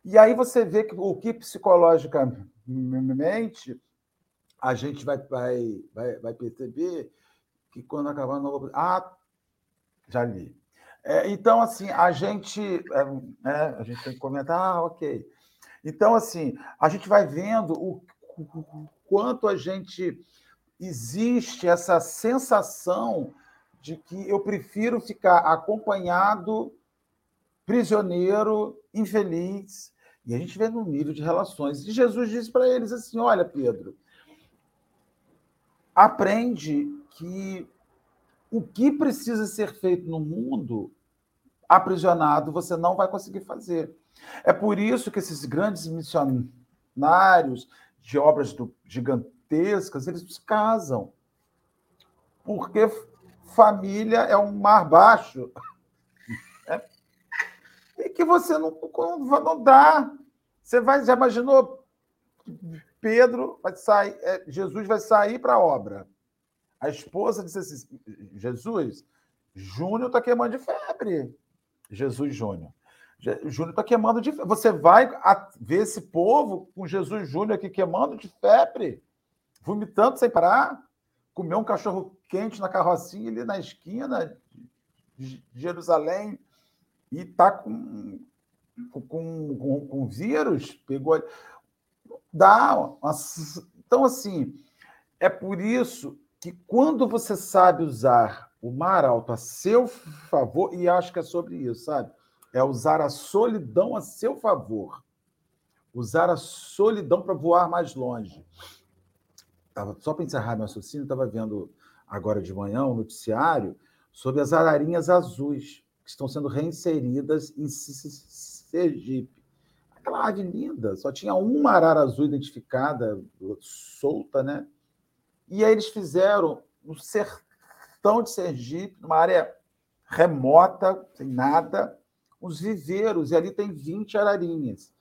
E aí você vê que o que psicologicamente a gente vai, vai, vai, vai perceber que quando acabar a nova. Ah, já li. É, então, assim, a gente, é, é, a gente tem que comentar, ah, ok. Então, assim, a gente vai vendo o, o quanto a gente existe essa sensação de que eu prefiro ficar acompanhado, prisioneiro, infeliz. E a gente vê no nível de relações. E Jesus disse para eles assim: olha, Pedro, aprende que o que precisa ser feito no mundo aprisionado, você não vai conseguir fazer. É por isso que esses grandes missionários de obras do, gigantescas, eles se casam. Porque família é um mar baixo. [LAUGHS] É. E que você não, não, não dá. Você vai, já imaginou? Pedro vai sair, é, Jesus vai sair para a obra. A esposa disse assim: Jesus, Júnior está queimando de febre. Jesus Júnior. Júnior está queimando de febre. Você vai ver esse povo com Jesus Júnior aqui queimando de febre, vomitando sem parar, comer um cachorro quente na carrocinha ali na esquina de Jerusalém e tá com, com, com, com vírus, pegou. Dá. Então, assim, é por isso que quando você sabe usar o mar alto a seu favor, e acho que é sobre isso, sabe? É usar a solidão a seu favor. Usar a solidão para voar mais longe. Tava, só para encerrar meu raciocínio, estava vendo agora de manhã um noticiário sobre as ararinhas azuis que estão sendo reinseridas em Sergipe. Aquela ave linda, só tinha uma arara azul identificada, solta, né? E aí eles fizeram no sertão de Sergipe, numa área remota, sem nada, os viveiros, e ali tem 20 ararinhas.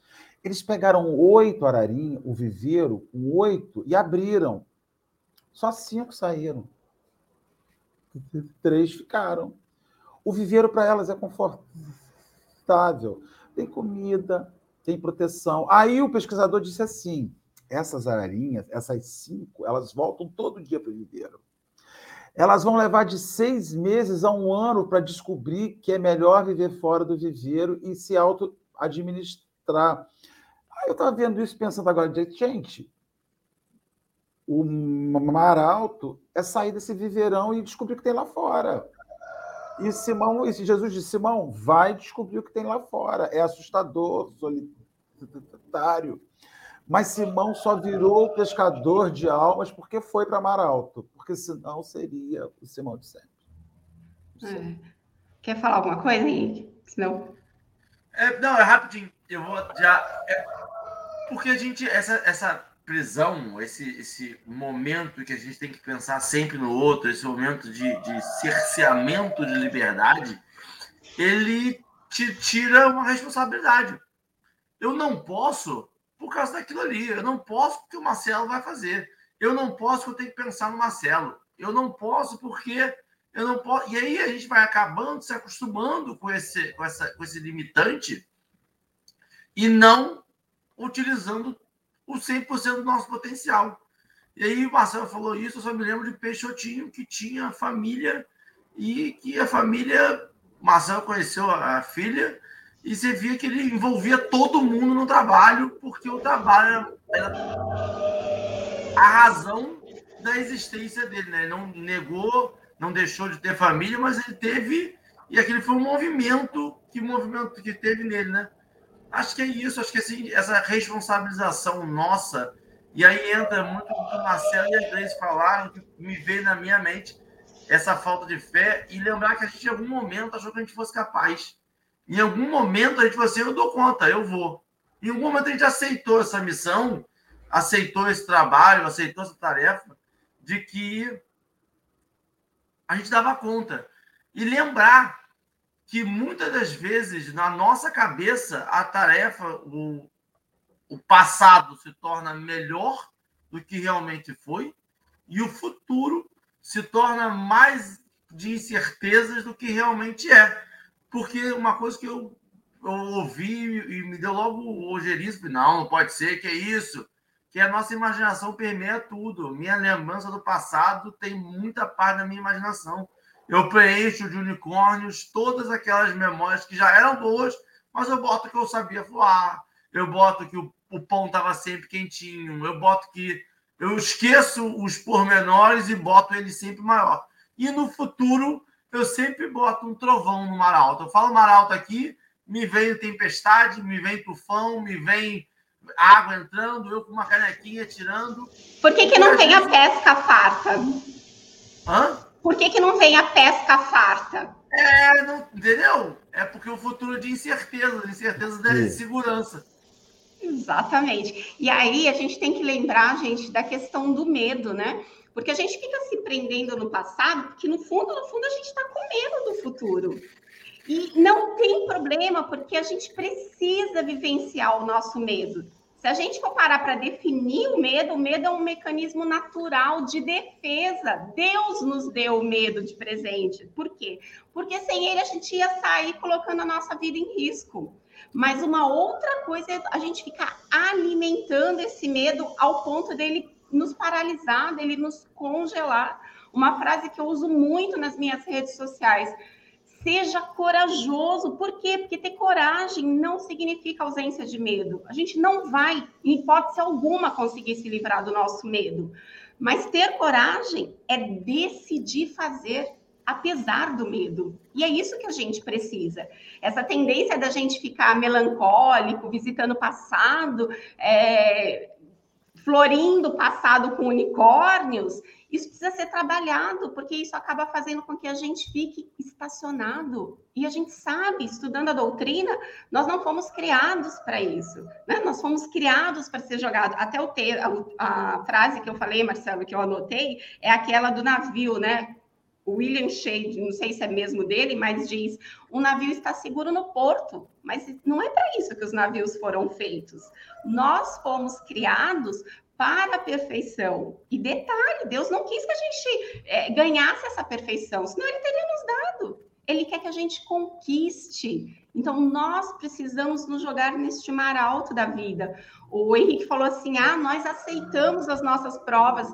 Eles pegaram oito ararinhas, o viveiro, oito, e abriram. Só cinco saíram. Três ficaram. O viveiro para elas é confortável. Tem comida, tem proteção. Aí o pesquisador disse assim: essas ararinhas, essas cinco, elas voltam todo dia para o viveiro. Elas vão levar de seis meses a um ano para descobrir que é melhor viver fora do viveiro e se auto-administrar. Aí eu estava vendo isso pensando agora, gente, o mar alto é sair desse viveirão e descobrir o que tem lá fora. E Simão, e Jesus disse: Simão, vai descobrir o que tem lá fora. É assustador, solitário. Mas Simão só virou pescador de almas porque foi para Mar Alto, porque senão seria o Simão de sempre. É. Quer falar alguma coisa, Henrique? Senão... É, não, é rapidinho. Eu vou já. É, porque a gente, essa, essa prisão, esse, esse momento que a gente tem que pensar sempre no outro, esse momento de, de cerceamento de liberdade, ele te tira uma responsabilidade. Eu não posso por causa daquilo ali. Eu não posso porque o Marcelo vai fazer. Eu não posso porque eu tenho que pensar no Marcelo. Eu não posso porque eu não posso. E aí a gente vai acabando se acostumando com esse, com essa, com esse limitante e não utilizando o 100% do nosso potencial. E aí o Marcelo falou isso, eu só me lembro de Peixotinho, que tinha família e que a família. Marcelo conheceu a filha e você via que ele envolvia todo mundo no trabalho, porque o trabalho era a razão da existência dele, né? Ele não negou, não deixou de ter família, mas ele teve, e aquele foi um movimento, que movimento que teve nele, né? Acho que é isso, acho que assim, essa responsabilização nossa, e aí entra muito o que o Marcelo e a Grace falaram, que me veio na minha mente, essa falta de fé, e lembrar que a gente em algum momento achou que a gente fosse capaz. Em algum momento a gente falou assim: eu dou conta, eu vou. Em algum momento a gente aceitou essa missão, aceitou esse trabalho, aceitou essa tarefa, de que a gente dava conta. E lembrar que muitas das vezes, na nossa cabeça, a tarefa, o, o passado se torna melhor do que realmente foi, e o futuro se torna mais de incertezas do que realmente é. Porque uma coisa que eu, eu ouvi e me deu logo o ogerismo, não, não pode ser, que é isso, que a nossa imaginação permeia tudo. Minha lembrança do passado tem muita parte da minha imaginação. Eu preencho de unicórnios todas aquelas memórias que já eram boas, mas eu boto que eu sabia voar, eu boto que o, o pão estava sempre quentinho, eu boto que eu esqueço os pormenores e boto ele sempre maior. E no futuro eu sempre boto um trovão no mar alto. Eu falo mar alto aqui, me vem tempestade, me vem tufão, me vem água entrando, eu com uma canequinha tirando. Por que, que não tem a pesca farta? Hã? Por que, que não tem a pesca farta? É, não, entendeu? é porque o futuro é de incerteza, de incerteza da insegurança. Exatamente. E aí a gente tem que lembrar, gente, da questão do medo, né? Porque a gente fica se prendendo no passado, porque no fundo, no fundo, a gente está com medo do futuro. E não tem problema, porque a gente precisa vivenciar o nosso medo. Se a gente for parar para definir o medo, o medo é um mecanismo natural de defesa. Deus nos deu o medo de presente. Por quê? Porque sem ele a gente ia sair colocando a nossa vida em risco. Mas uma outra coisa é a gente ficar alimentando esse medo ao ponto dele nos paralisar, dele nos congelar. Uma frase que eu uso muito nas minhas redes sociais. Seja corajoso. Por quê? Porque ter coragem não significa ausência de medo. A gente não vai, em hipótese alguma, conseguir se livrar do nosso medo. Mas ter coragem é decidir fazer apesar do medo. E é isso que a gente precisa. Essa tendência da gente ficar melancólico, visitando o passado, é, florindo o passado com unicórnios, isso precisa ser trabalhado, porque isso acaba fazendo com que a gente fique estacionado. E a gente sabe, estudando a doutrina, nós não fomos criados para isso. Né? Nós fomos criados para ser jogados. Até o ter, a, a, frase que eu falei, Marcelo, que eu anotei, é aquela do navio, né? William Shade, não sei se é mesmo dele, mas diz: o navio está seguro no porto. Mas não é para isso que os navios foram feitos. Nós fomos criados para a perfeição. E detalhe, Deus não quis que a gente é, ganhasse essa perfeição, senão ele teria nos dado. Ele quer que a gente conquiste. Então, nós precisamos nos jogar neste mar alto da vida. O Henrique falou assim: ah, nós aceitamos as nossas provas.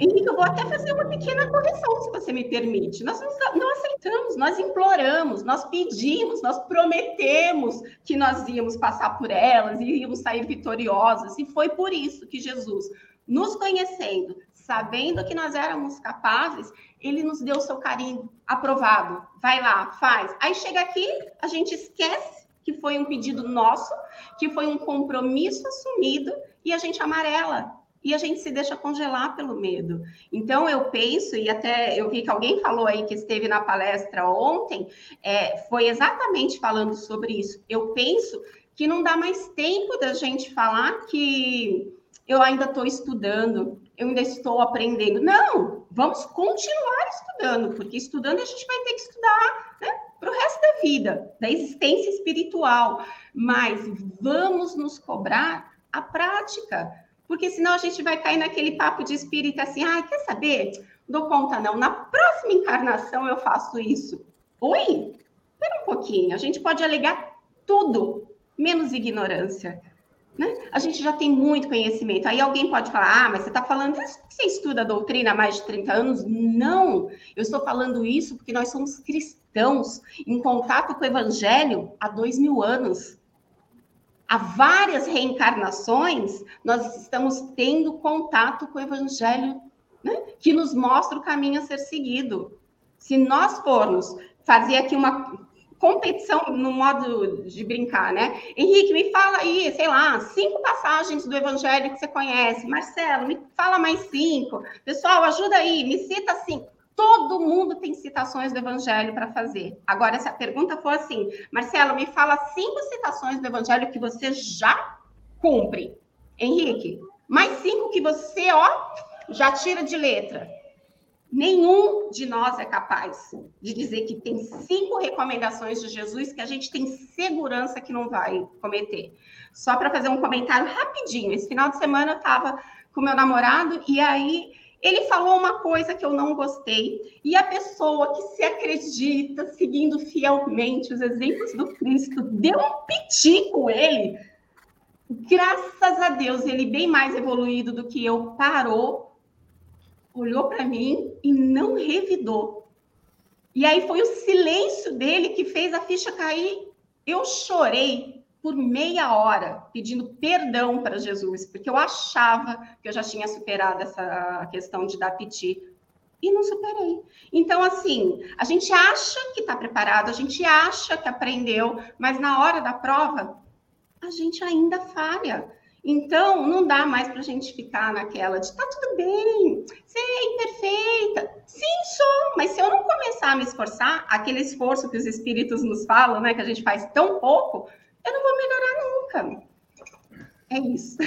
Henrique, eu vou até fazer uma pequena correção, se você me permite. Nós não aceitamos, nós imploramos, nós pedimos, nós prometemos que nós íamos passar por elas íamos sair vitoriosos. E foi por isso que Jesus, nos conhecendo, sabendo que nós éramos capazes, ele nos deu o seu carinho aprovado. Vai lá, faz. Aí chega aqui, a gente esquece que foi um pedido nosso, que foi um compromisso assumido e a gente amarela e a gente se deixa congelar pelo medo. Então, eu penso, e até eu vi que alguém falou aí que esteve na palestra ontem, é, foi exatamente falando sobre isso. Eu penso que não dá mais tempo da gente falar que eu ainda estou estudando, eu ainda estou aprendendo. Não, vamos continuar estudando, porque estudando a gente vai ter que estudar né, para o resto da vida, da existência espiritual. Mas vamos nos cobrar a prática porque senão a gente vai cair naquele papo de espírita assim, ah, quer saber? Dou conta não, na próxima encarnação eu faço isso. Oi? Espera um pouquinho, a gente pode alegar tudo, menos ignorância. Né? A gente já tem muito conhecimento. Aí alguém pode falar, ah, mas você está falando isso você estuda a doutrina há mais de 30 anos? Não, eu estou falando isso porque nós somos cristãos em contato com o evangelho há dois mil anos há várias reencarnações, nós estamos tendo contato com o Evangelho, né? que nos mostra o caminho a ser seguido. Se nós formos fazer aqui uma competição no modo de brincar, né? Henrique, me fala aí, sei lá, cinco passagens do Evangelho que você conhece. Marcelo, me fala mais cinco. Pessoal, ajuda aí, me cita cinco. Todo mundo tem citações do Evangelho para fazer. Agora, se a pergunta for assim, Marcelo, me fala cinco citações do Evangelho que você já cumpre. Henrique, mais cinco que você, ó, já tira de letra. Nenhum de nós é capaz de dizer que tem cinco recomendações de Jesus que a gente tem segurança que não vai cometer. Só para fazer um comentário rapidinho. Esse final de semana eu estava com meu namorado e aí ele falou uma coisa que eu não gostei, e a pessoa que se acredita, seguindo fielmente os exemplos do Cristo, deu um piti com ele. Graças a Deus, ele bem mais evoluído do que eu, parou, olhou para mim e não revidou. E aí foi o silêncio dele que fez a ficha cair. Eu chorei por meia hora pedindo perdão para Jesus, porque eu achava que eu já tinha superado essa questão de dar piti e não superei. Então, assim, a gente acha que está preparado, a gente acha que aprendeu, mas na hora da prova, a gente ainda falha. Então, não dá mais para a gente ficar naquela de tá tudo bem, você é imperfeita. Sim, sou, mas se eu não começar a me esforçar, aquele esforço que os espíritos nos falam, né, que a gente faz tão pouco, eu não vou melhorar nunca. É isso.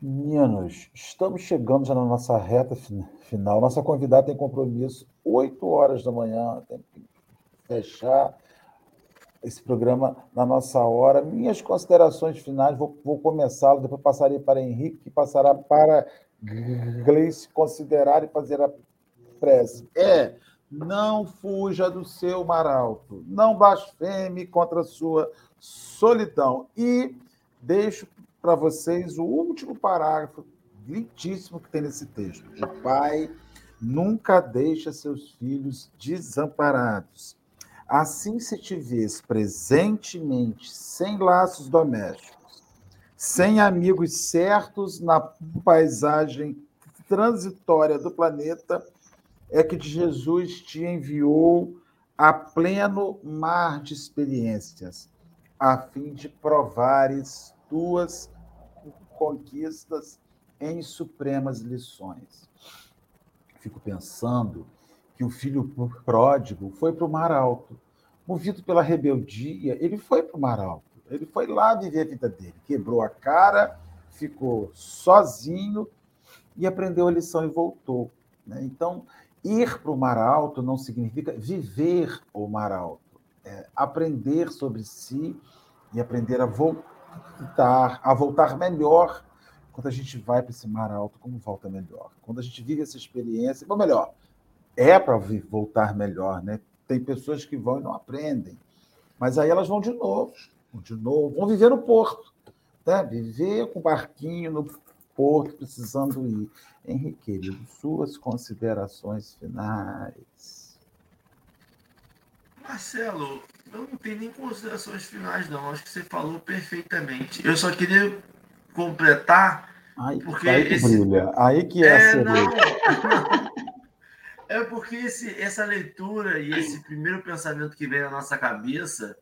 Meninos, estamos chegando já na nossa reta final. Nossa convidada tem compromisso 8 horas da manhã, tem que fechar esse programa na nossa hora. Minhas considerações finais, vou, vou começá-lo, depois passarei para Henrique, que passará para Gleice considerar e fazer a prece. É, não fuja do seu mar alto, não blasfeme contra a sua solidão. E deixo para vocês o último parágrafo lindíssimo que tem nesse texto. O pai nunca deixa seus filhos desamparados Assim se te vês presentemente sem laços domésticos, sem amigos certos na paisagem transitória do planeta, é que Jesus te enviou a pleno mar de experiências, a fim de provares tuas conquistas em supremas lições. Fico pensando que o filho pródigo foi para o mar alto. Movido pela rebeldia, ele foi para o mar alto. Ele foi lá viver a vida dele. Quebrou a cara, ficou sozinho e aprendeu a lição e voltou. Né? Então, ir para o mar alto não significa viver o mar alto. É aprender sobre si e aprender a voltar, a voltar melhor quando a gente vai para esse mar alto, como volta melhor. Quando a gente vive essa experiência, ou melhor, é para voltar melhor, né? Tem pessoas que vão e não aprendem, mas aí elas vão de novo, de novo, vão viver no porto, né? Viver com o barquinho no porto, precisando ir. Henrique, suas considerações finais. Marcelo, eu não tenho nem considerações finais, não. Acho que você falou perfeitamente. Eu só queria completar. Ai, porque aí que esse... brilha. Aí que é, é a não, [LAUGHS] É porque esse, essa leitura e esse primeiro pensamento que vem na nossa cabeça,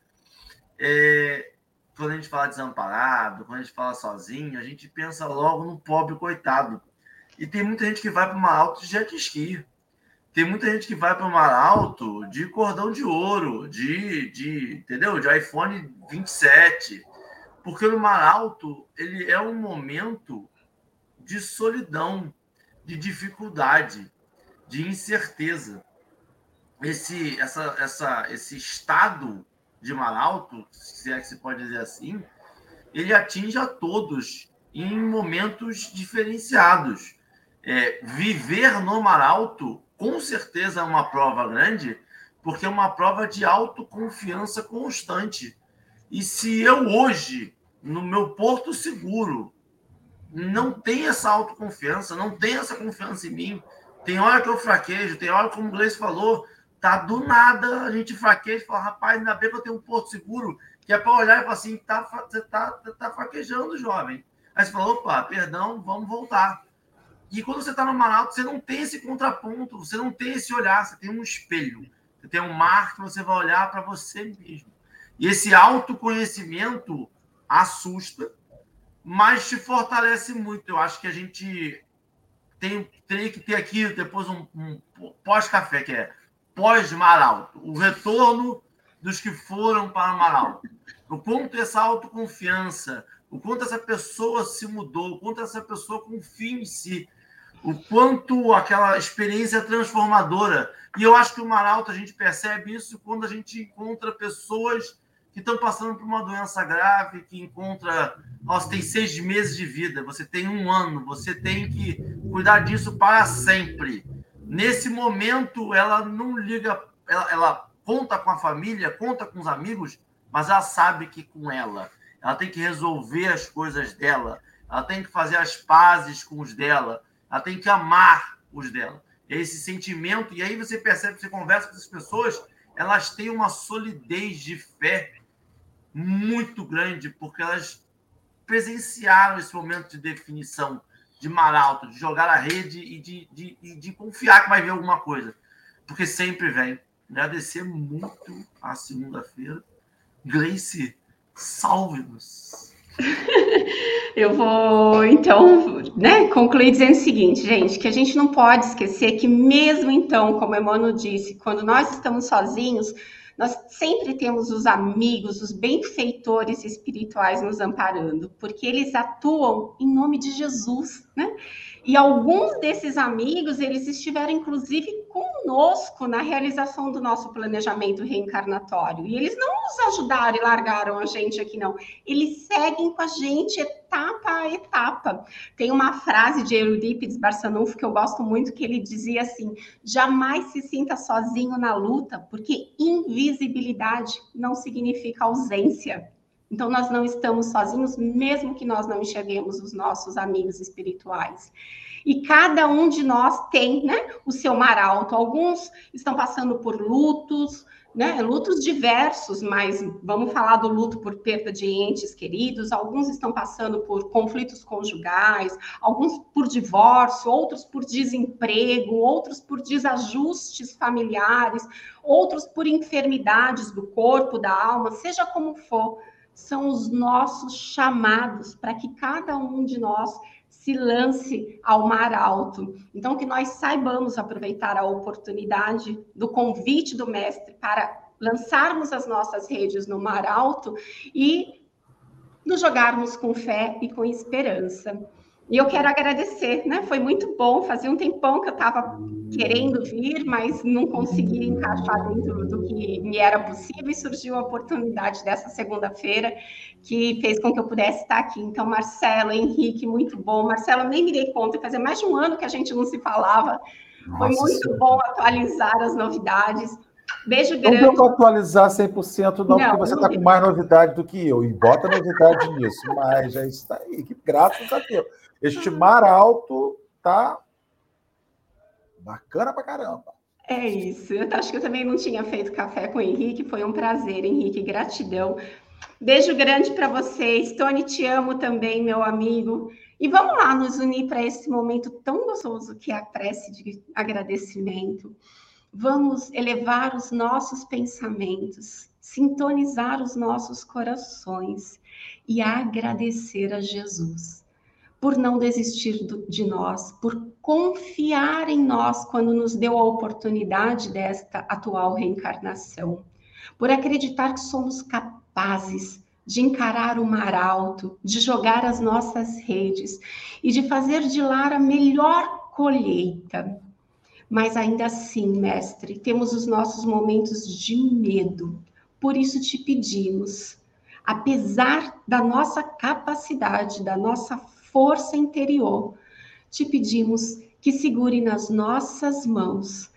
é, quando a gente fala desamparado, quando a gente fala sozinho, a gente pensa logo no pobre coitado. E tem muita gente que vai para o mar alto de jet ski. Tem muita gente que vai para o mar alto de cordão de ouro, de, de, entendeu? De iPhone 27. Porque no mar alto, ele é um momento de solidão, de dificuldade de incerteza. Esse, essa, essa, esse estado de Maralto, se é que se pode dizer assim, ele atinge a todos em momentos diferenciados. É, viver no Maralto, com certeza, é uma prova grande, porque é uma prova de autoconfiança constante. E se eu hoje, no meu porto seguro, não tenho essa autoconfiança, não tenho essa confiança em mim, tem hora que eu fraquejo, tem hora, como o Gleice falou, tá do nada, a gente fraqueja e fala, rapaz, ainda bem que eu tenho um porto seguro, que é para olhar e falar assim, tá, você tá, tá, fraquejando, jovem. Aí você falou, opa, perdão, vamos voltar. E quando você está no Manaus, você não tem esse contraponto, você não tem esse olhar, você tem um espelho, você tem um mar que você vai olhar para você mesmo. E esse autoconhecimento assusta, mas te fortalece muito. Eu acho que a gente tem, teria que ter aqui depois um, um pós-café, que é pós-Maralto, o retorno dos que foram para Maralto. O quanto essa autoconfiança, o quanto essa pessoa se mudou, o quanto essa pessoa confia em si, o quanto aquela experiência transformadora. E eu acho que o Maralto, a gente percebe isso quando a gente encontra pessoas que estão passando por uma doença grave, que encontra, nossa, tem seis meses de vida, você tem um ano, você tem que cuidar disso para sempre. Nesse momento, ela não liga, ela, ela conta com a família, conta com os amigos, mas ela sabe que com ela, ela tem que resolver as coisas dela, ela tem que fazer as pazes com os dela, ela tem que amar os dela. Esse sentimento, e aí você percebe, você conversa com essas pessoas, elas têm uma solidez de fé muito grande, porque elas presenciaram esse momento de definição de mar alto, de jogar a rede e de, de, de confiar que vai ver alguma coisa. Porque sempre vem. Agradecer muito a segunda-feira. Gleice, salve-nos. Eu vou, então, né, concluir dizendo o seguinte, gente, que a gente não pode esquecer que mesmo então, como Emmanuel disse, quando nós estamos sozinhos, nós sempre temos os amigos, os benfeitores espirituais nos amparando, porque eles atuam em nome de Jesus, né? E alguns desses amigos, eles estiveram inclusive conosco na realização do nosso planejamento reencarnatório. E eles não nos ajudaram e largaram a gente aqui, não. Eles seguem com a gente etapa a etapa. Tem uma frase de Eurípides Barçanufo que eu gosto muito, que ele dizia assim: jamais se sinta sozinho na luta, porque invisibilidade não significa ausência. Então, nós não estamos sozinhos, mesmo que nós não enxerguemos os nossos amigos espirituais. E cada um de nós tem né, o seu mar alto. Alguns estão passando por lutos, né, lutos diversos, mas vamos falar do luto por perda de entes queridos. Alguns estão passando por conflitos conjugais, alguns por divórcio, outros por desemprego, outros por desajustes familiares, outros por enfermidades do corpo, da alma, seja como for são os nossos chamados para que cada um de nós se lance ao mar alto. Então, que nós saibamos aproveitar a oportunidade do convite do Mestre para lançarmos as nossas redes no mar alto e nos jogarmos com fé e com esperança. E eu quero agradecer, né? Foi muito bom. Fazia um tempão que eu estava querendo vir, mas não conseguia encaixar dentro do que me era possível e surgiu a oportunidade dessa segunda-feira que fez com que eu pudesse estar aqui. Então, Marcelo, Henrique, muito bom. Marcelo, nem me dei conta, fazia mais de um ano que a gente não se falava. Nossa, Foi muito senhora. bom atualizar as novidades. Beijo grande. Não deu para atualizar 100% não, não porque você está com mais novidade do que eu. E bota novidade nisso, mas já está aí. Que graças a Deus. Este mar alto tá bacana pra caramba. É isso. Eu acho que eu também não tinha feito café com o Henrique. Foi um prazer, Henrique. Gratidão. Beijo grande para vocês. Tony, te amo também, meu amigo. E vamos lá nos unir para esse momento tão gostoso que é a prece de agradecimento. Vamos elevar os nossos pensamentos, sintonizar os nossos corações e agradecer a Jesus por não desistir de nós, por confiar em nós quando nos deu a oportunidade desta atual reencarnação, por acreditar que somos capazes de encarar o mar alto, de jogar as nossas redes e de fazer de lá a melhor colheita. Mas ainda assim, mestre, temos os nossos momentos de medo. Por isso te pedimos, apesar da nossa capacidade, da nossa força interior, te pedimos que segure nas nossas mãos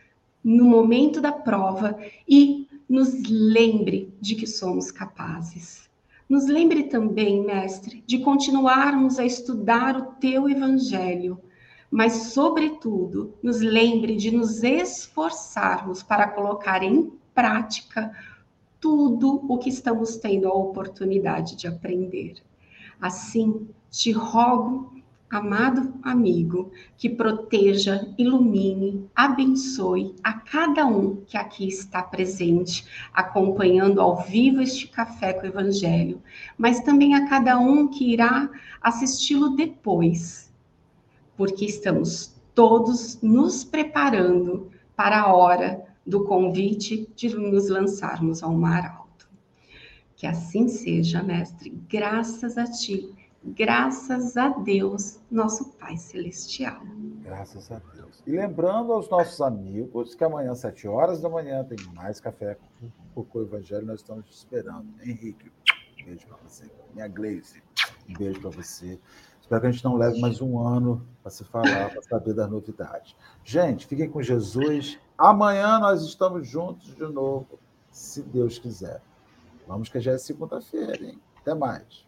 no momento da prova e nos lembre de que somos capazes. Nos lembre também, mestre, de continuarmos a estudar o teu evangelho, mas, sobretudo, nos lembre de nos esforçarmos para colocar em prática tudo o que estamos tendo a oportunidade de aprender. Assim, te rogo, amado amigo, que proteja, ilumine, abençoe a cada um que aqui está presente, acompanhando ao vivo este café com o Evangelho, mas também a cada um que irá assisti-lo depois, porque estamos todos nos preparando para a hora do convite de nos lançarmos ao mar alto. Que assim seja, mestre, graças a ti Graças a Deus, nosso Pai Celestial. Graças a Deus. E lembrando aos nossos amigos que amanhã, às 7 horas da manhã, tem mais café com o Evangelho. Nós estamos te esperando. Henrique, um beijo para você. Minha Gleice, um beijo para você. Espero que a gente não leve mais um ano para se falar, para saber das novidades. Gente, fiquem com Jesus. Amanhã nós estamos juntos de novo, se Deus quiser. Vamos que já é segunda-feira, hein? Até mais.